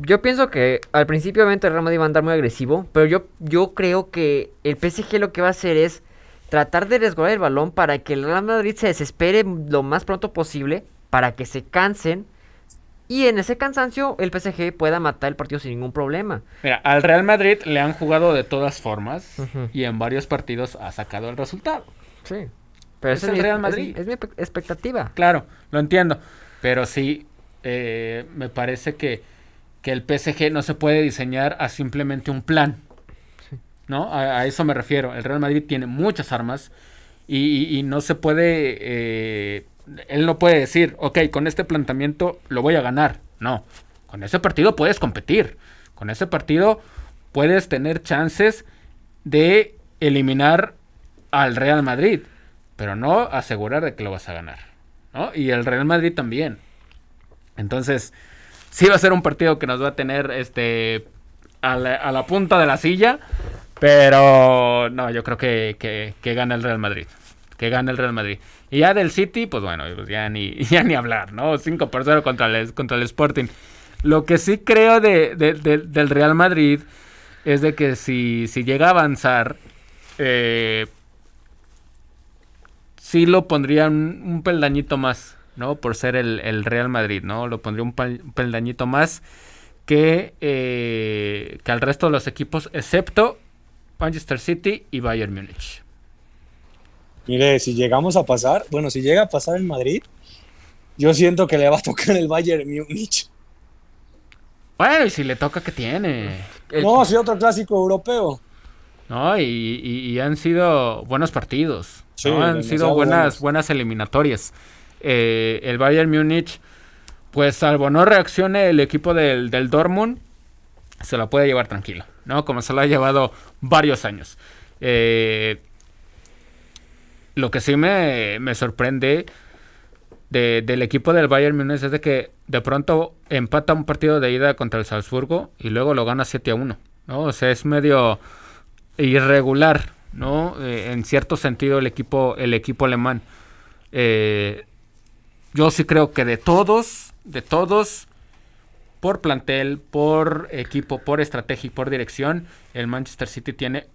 yo pienso que al principio obviamente el Real Madrid va a andar muy agresivo, pero yo, yo creo que el PSG lo que va a hacer es tratar de resguardar el balón para que el Real Madrid se desespere lo más pronto posible, para que se cansen y en ese cansancio el PSG pueda matar el partido sin ningún problema. Mira, al Real Madrid le han jugado de todas formas y en varios partidos ha sacado el resultado. Sí. Pero Es el mi- Real Madrid. es mi expectativa. Claro, lo entiendo. Pero sí, eh, me parece que, que el PSG no se puede diseñar a simplemente un plan. ¿No? A, a eso me refiero. El Real Madrid tiene muchas armas y, y- y no se puede... eh, él no puede decir, ok, con este planteamiento lo voy a ganar. No, con ese partido puedes competir. Con ese partido puedes tener chances de eliminar al Real Madrid, pero no asegurar de que lo vas a ganar. ¿no? Y el Real Madrid también. Entonces, sí va a ser un partido que nos va a tener este a la, punta de la silla. Pero no, yo creo que, que, gana el Real Madrid. Que gana el Real Madrid. Y ya del City, pues bueno, pues ya ni, <laughs> ya ni hablar, ¿no? 5 por 0 contra el, contra el Sporting. Lo que sí creo de, del Real Madrid es de que si, si llega a avanzar, eh, sí lo pondría un, peldañito más, ¿no? Por ser el, Real Madrid, ¿no? Lo pondría un, peldañito más que, eh, que al resto de los equipos, excepto Manchester City y Bayern Múnich. Mire, si llegamos a pasar, bueno, si llega a pasar en Madrid, yo siento que le va a tocar el Bayern Múnich. Bueno, y si le toca, ¿qué tiene? No, sí, otro clásico europeo. No, y, han sido buenos partidos. Han sido buenas, buenas eliminatorias. Eh, el Bayern Múnich, pues salvo no reaccione el equipo del, del Dortmund, se lo puede llevar tranquilo, ¿no? Como se lo ha llevado varios años. Eh, lo que sí me, me sorprende del equipo del Bayern Múnich es de que de pronto empata un partido de ida contra el Salzburgo y luego lo gana 7 a 1, ¿no? O sea, es medio irregular, ¿no? Eh, en cierto sentido el equipo, el equipo alemán. Eh, yo sí creo que de todos, de todos, por plantel, por equipo, por estrategia y por dirección, el Manchester City tiene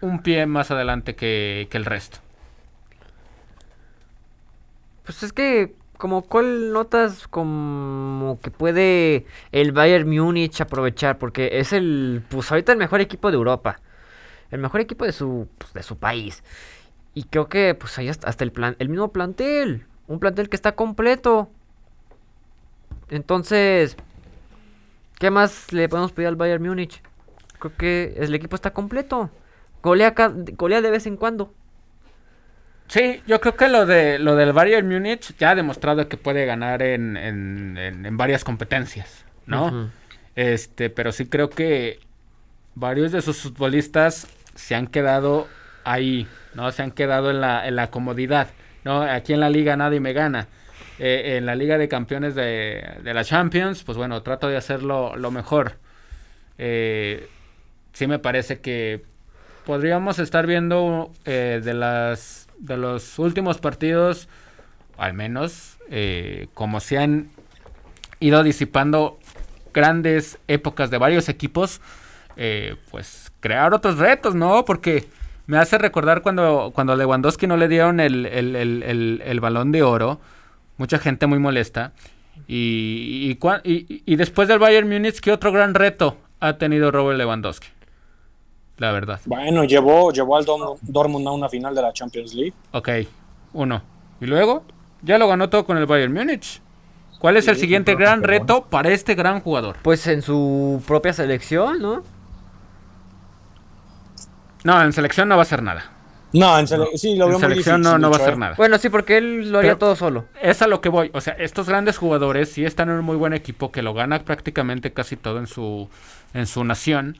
un pie más adelante que, que el resto. Pues es que, como cuál notas como que puede el Bayern Múnich aprovechar, porque es el, pues ahorita el mejor equipo de Europa, el mejor equipo de su, pues, de su país. Y creo que pues ahí hasta el plan, el mismo plantel, un plantel que está completo. Entonces, ¿qué más le podemos pedir al Bayern Múnich? Creo que el equipo está completo. Golea, golea de vez en cuando. Sí, yo creo que lo de lo del Bayern Múnich ya ha demostrado que puede ganar en, en, varias competencias, ¿no? Este, pero sí creo que varios de sus futbolistas se han quedado ahí, ¿no? Se han quedado en la, en la comodidad, ¿no? Aquí en la liga nadie me gana. Eh, en la liga de campeones de, de, la Champions, pues bueno, trato de hacerlo lo mejor. Eh, sí me parece que podríamos estar viendo eh, de las de los últimos partidos, al menos, eh, como se han ido disipando grandes épocas de varios equipos, eh, pues crear otros retos, ¿no? Porque me hace recordar cuando, cuando a Lewandowski no le dieron el, el, balón de oro, mucha gente muy molesta. Y, y, y, después del Bayern Múnich, ¿qué otro gran reto ha tenido Robert Lewandowski? La verdad. Bueno, llevó, llevó al Dortmund a una final de la Champions League. Ok, uno. Y luego, ya lo ganó todo con el Bayern Múnich. ¿Cuál es el siguiente gran reto para este gran jugador? Pues en su propia selección, ¿no? No, en selección no va a hacer nada. No, en, sí, lo en selección no, no va a hacer ¿eh? nada. Bueno, sí, porque él lo haría todo solo. Es a lo que voy. O sea, estos grandes jugadores sí están en un muy buen equipo que lo gana prácticamente casi todo en su, en su nación.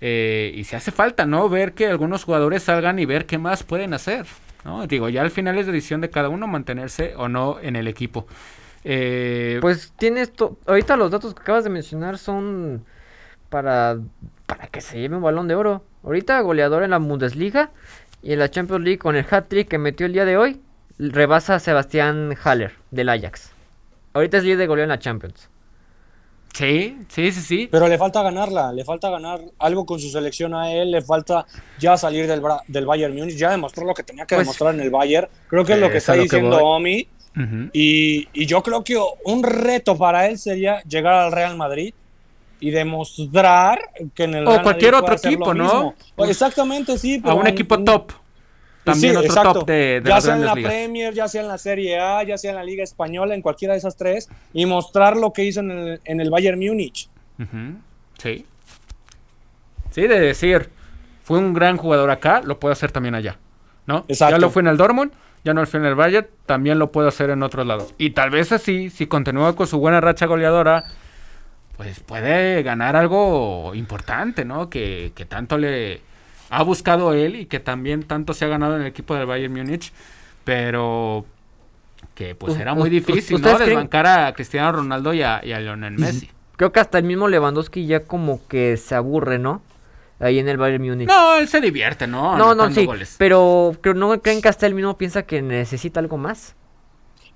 Eh, y se hace falta, ¿no? Ver que algunos jugadores salgan y ver qué más pueden hacer, ¿no? Digo, ya al final es decisión de cada uno mantenerse o no en el equipo. Eh, pues tienes, ahorita los datos que acabas de mencionar son para, para que se lleve un balón de oro. Ahorita goleador en la Bundesliga y en la Champions League con el hat-trick que metió el día de hoy, rebasa a Sebastián Haller del Ajax. Ahorita es líder de goleo en la Champions. Sí, sí, sí, sí. Pero le falta ganarla, le falta ganar algo con su selección a él, le falta ya salir del, del Bayern Múnich, ya demostró lo que tenía que pues demostrar en el Bayern, creo que es lo que está diciendo Omi, y, yo creo que un reto para él sería llegar al Real Madrid y demostrar que en el o cualquier otro equipo, ¿no? exactamente, sí. a un equipo top. También otro top de, Ya sea en la Premier, ya sea en la Serie A, ya sea en la Liga Española, en cualquiera de esas tres, y mostrar lo que hizo en el, en el Bayern Múnich. Sí. Sí, de decir, fue un gran jugador acá, lo puedo hacer también allá. ¿No? Ya lo fue en el Dortmund, ya no lo fue en el Bayern, también lo puedo hacer en otros lados. Y tal vez así, si continúa con su buena racha goleadora, pues puede ganar algo importante, ¿no? Que, que tanto le, ha buscado él y que también tanto se ha ganado en el equipo del Bayern Múnich, pero que pues era muy difícil, ¿no? Desbancar a Cristiano Ronaldo y a, Lionel Messi. creo que hasta el mismo Lewandowski ya como que se aburre, ¿no? Ahí en el Bayern Múnich. No, él se divierte, ¿no? no, no, sí. goles. Pero creo, ¿no creen que hasta él mismo piensa que necesita algo más?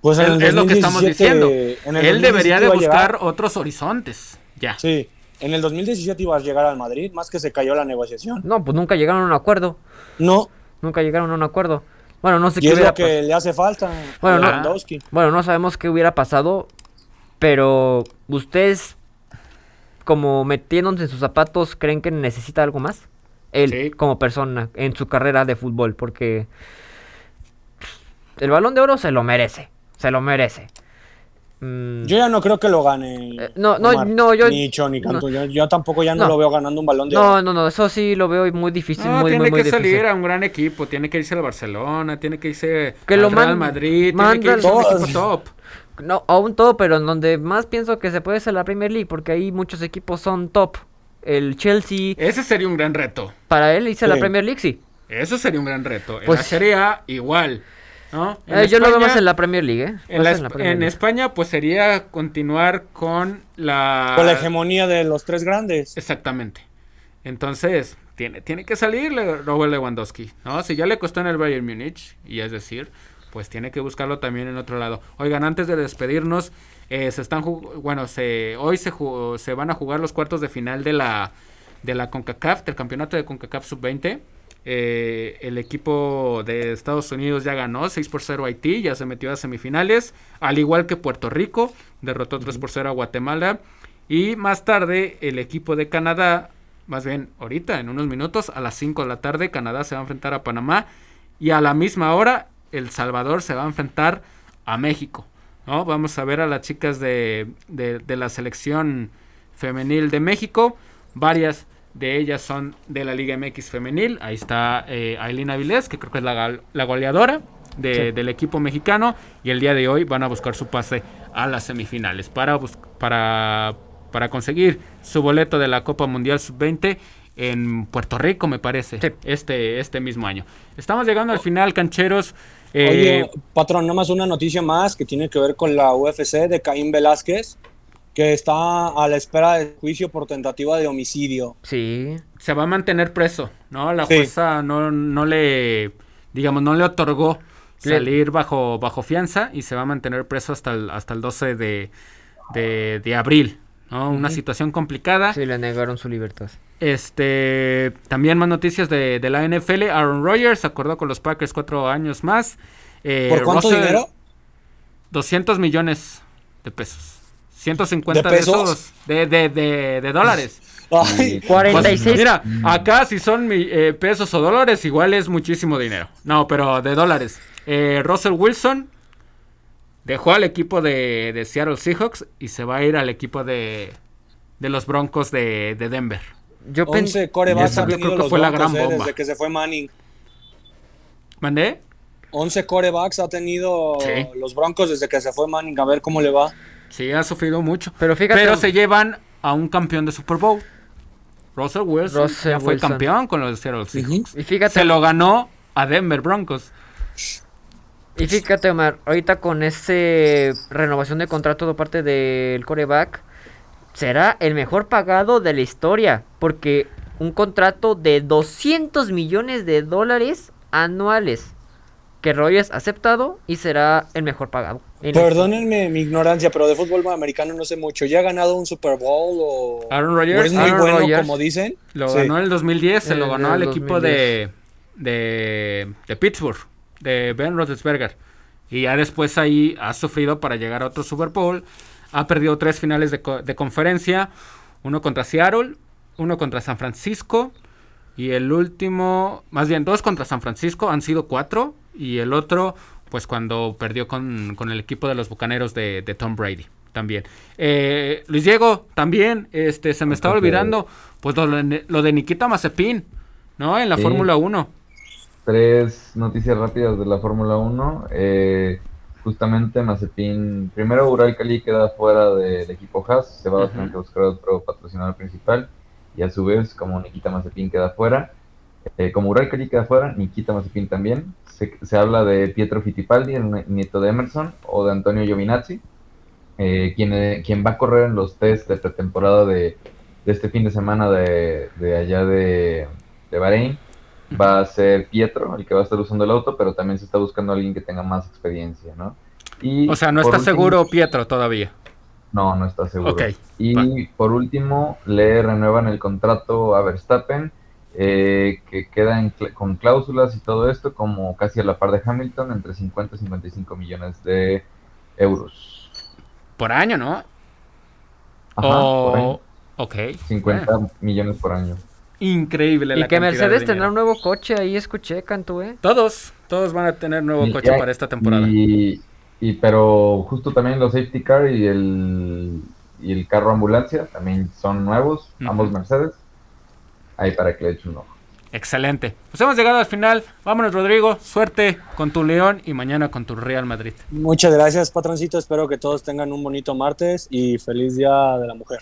Pues en Es, el es lo que estamos 2017 diciendo. Él debería de 2017 iba a buscar otros horizontes. Ya. Sí, en el 2017 iba a llegar al Madrid, más que se cayó la negociación. No, pues nunca llegaron a un acuerdo. No, Nunca llegaron a un acuerdo. Bueno, no sé y qué es hubiera lo que le hace falta Bueno, a no- Lewandowski. Bueno, no sabemos qué hubiera pasado, pero ustedes, como metiéndose en sus zapatos, creen que necesita algo más? Él, Sí. como persona, en su carrera de fútbol, porque el balón de oro se lo merece, se lo merece. Mm, Yo ya no creo que lo gane. Eh, no, no, Omar, no, yo- Ni Cho ni Canto. Yo, yo tampoco ya no, No. lo veo ganando un balón de no, oro. no, no, eso sí lo veo muy difícil, No, muy, tiene muy, muy que salir a un gran equipo, tiene que irse al Barcelona, tiene que irse Que al lo Real Madrid, tiene que irse a un equipo top. No, aún todo, pero en donde más pienso que se puede ser la Premier League, porque ahí muchos equipos son top. El Chelsea, Ese sería un gran reto. para él irse a la. Premier League, sí. Eso sería un gran reto. En Pues- la Serie A, igual. Eh, yo lo veo más en la Premier League, ¿eh? En, Más la en Esp- la Premier en League. España, pues sería continuar con la. Con la hegemonía de los tres grandes. Exactamente. Entonces, tiene, tiene que salir Robert Lewandowski, ¿no? Si ya le costó en el Bayern Múnich, y es decir, pues tiene que buscarlo también en otro lado. Oigan, antes de despedirnos, eh, se están bueno, se hoy se se van a jugar los cuartos de final de la de la CONCACAF, del campeonato de CONCACAF sub-20. Eh, el equipo de Estados Unidos ya ganó 6 por 0 a Haití, ya se metió a semifinales, al igual que Puerto Rico, derrotó 3 por 0 a Guatemala. Y más tarde el equipo de Canadá, más bien ahorita, en unos minutos, a las 5 de la tarde, Canadá se va a enfrentar a Panamá. Y a la misma hora, El Salvador se va a enfrentar a México. ¿no? Vamos a ver a las chicas de, de- de la selección femenil de México. Varias de ellas son de la Liga MX femenil. Ahí está eh, Aileen Avilés, que creo que es la, la goleadora de- Sí. del equipo mexicano. Y el día de hoy van a buscar su pase a las semifinales para, para, para conseguir su boleto de la Copa Mundial Sub-20 en Puerto Rico, me parece, Sí. este, este mismo año. Estamos llegando al final, cancheros. Eh, Oye, patrón, nada más una noticia más que tiene que ver con la UFC de Caín Velázquez, que está a la espera de juicio por tentativa de homicidio. Sí. se va a mantener preso, ¿no? La Sí. jueza no, no le, digamos, no le otorgó salir bajo, bajo fianza y se va a mantener preso hasta el, hasta el 12 de, de, de abril, ¿no? Una situación complicada. Sí, le negaron su libertad. Este, también más noticias de, de la NFL. Aaron Rodgers acordó con los Packers cuatro años más. Eh, ¿Por cuánto Russell, dinero? 200 millones de pesos. 150 ¿De de, pesos? esos, de, de, de, de dólares. <laughs> Ay, Pues, 46. mira, acá si son eh, pesos o dólares, igual es muchísimo dinero. No, pero de dólares. Eh, Russell Wilson dejó al equipo de, de Seattle Seahawks y se va a ir al equipo de, de los Broncos de, de Denver. Yo pen- 11 corebacks Esa han yo creo que los fue la gran eh, bomba. desde que se fue Manning. ¿Mandé? 11 corebacks ha tenido Sí. los Broncos desde que se fue Manning. A ver cómo le va. Sí, ha sufrido mucho. Pero fíjate- Pero se llevan a un campeón de Super Bowl. Russell Wilson Russell ya fue Wilson. campeón con los Seattle Seahawks. Y fíjate, Se lo ganó a Denver Broncos. y fíjate, Omar, ahorita con ese renovación de contrato de parte del coreback, será el mejor pagado de la historia. Porque un contrato de 200 millones de dólares anuales que Rogers ha aceptado y será el mejor pagado. la Perdónenme mi ignorancia, pero de fútbol americano no sé mucho. ¿Ya ha ganado un Super Bowl o, Aaron o Rodgers, es muy Aaron bueno Rodgers. como dicen? Lo Sí. ganó en el 2010, se lo ganó al el equipo de, de, de Pittsburgh, de Ben Roethlisberger. Y ya después ahí ha sufrido para llegar a otro Super Bowl. Ha perdido tres finales de conferencia. Uno contra Seattle, uno contra San Francisco. Y el último, más bien dos contra San Francisco, han sido cuatro. Y el otro, pues cuando perdió con, con el equipo de los Bucaneros de, de Tom Brady también. Eh, Luis Diego, también, este, se me estaba olvidando, pues lo, de- lo de Nikita Mazepin, ¿no? En la Sí. Fórmula 1. Tres noticias rápidas de la Fórmula 1. Eh, justamente Mazepin, primero Ural Cali queda fuera del equipo Haas, se va a tener que buscar otro patrocinador principal. Y a su vez, como Nikita Mazepin queda fuera, eh, como Ural Cali queda fuera, Nikita Mazepin también. Se, se habla de Pietro Fittipaldi, el nieto de Emerson, o de Antonio Giovinazzi. eh, quien, eh, quien va a correr en los test de pretemporada de, de este fin de semana de, de allá de, de Bahrein va a ser Pietro, el que va a estar usando el auto, pero también se está buscando a alguien que tenga más experiencia, ¿no? Y o sea, no está seguro Pietro todavía. No, no está seguro. y por último, le renuevan el contrato a Verstappen, eh, que queda con cláusulas y todo esto, como casi a la par de Hamilton, entre 50 y 55 millones de euros. Por año, ¿no? Ajá, por año. Ok. 50 millones por año. Increíble. Y que Mercedes tendrá un nuevo coche, ahí escuché, Cantu, ¿eh? Todos, todos van a tener nuevo coche para esta temporada. Y, y, pero justo también los safety car y el, y el carro ambulancia también son nuevos, ambos Mercedes. Ahí para que le echen un ojo. Excelente. Pues hemos llegado al final. Vámonos, Rodrigo. Suerte con tu León y mañana con tu Real Madrid. Muchas gracias, patroncito. Espero que todos tengan un bonito martes y feliz Día de la Mujer.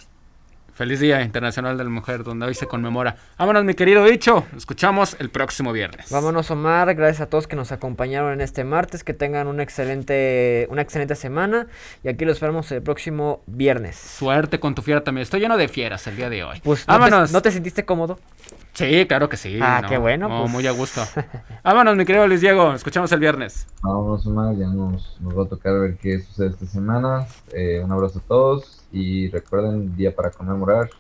Feliz Día Internacional de la Mujer, donde hoy se conmemora. Vámonos, mi querido dicho. Escuchamos el próximo viernes. Vámonos, Omar. Gracias a todos que nos acompañaron en este martes. Que tengan una excelente, una excelente semana. Y aquí los esperamos el próximo viernes. Suerte con tu fiera también. Estoy lleno de fieras el día de hoy. Pues, Vámonos. ¿No te, sentiste cómodo? Sí, claro que sí. Ah, qué bueno. pues. Muy a gusto. <laughs> Vámonos, mi querido Luis Diego. Escuchamos el viernes. Vámonos, Omar. Ya nos, nos va a tocar ver qué sucede esta semana. Eh, un abrazo a todos y recuerden, día para conmemorar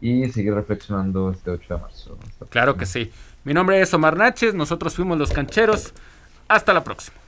y seguir reflexionando este 8 de marzo. Claro que sí. Mi nombre es Omar Naches, nosotros fuimos los cancheros. Hasta la próxima.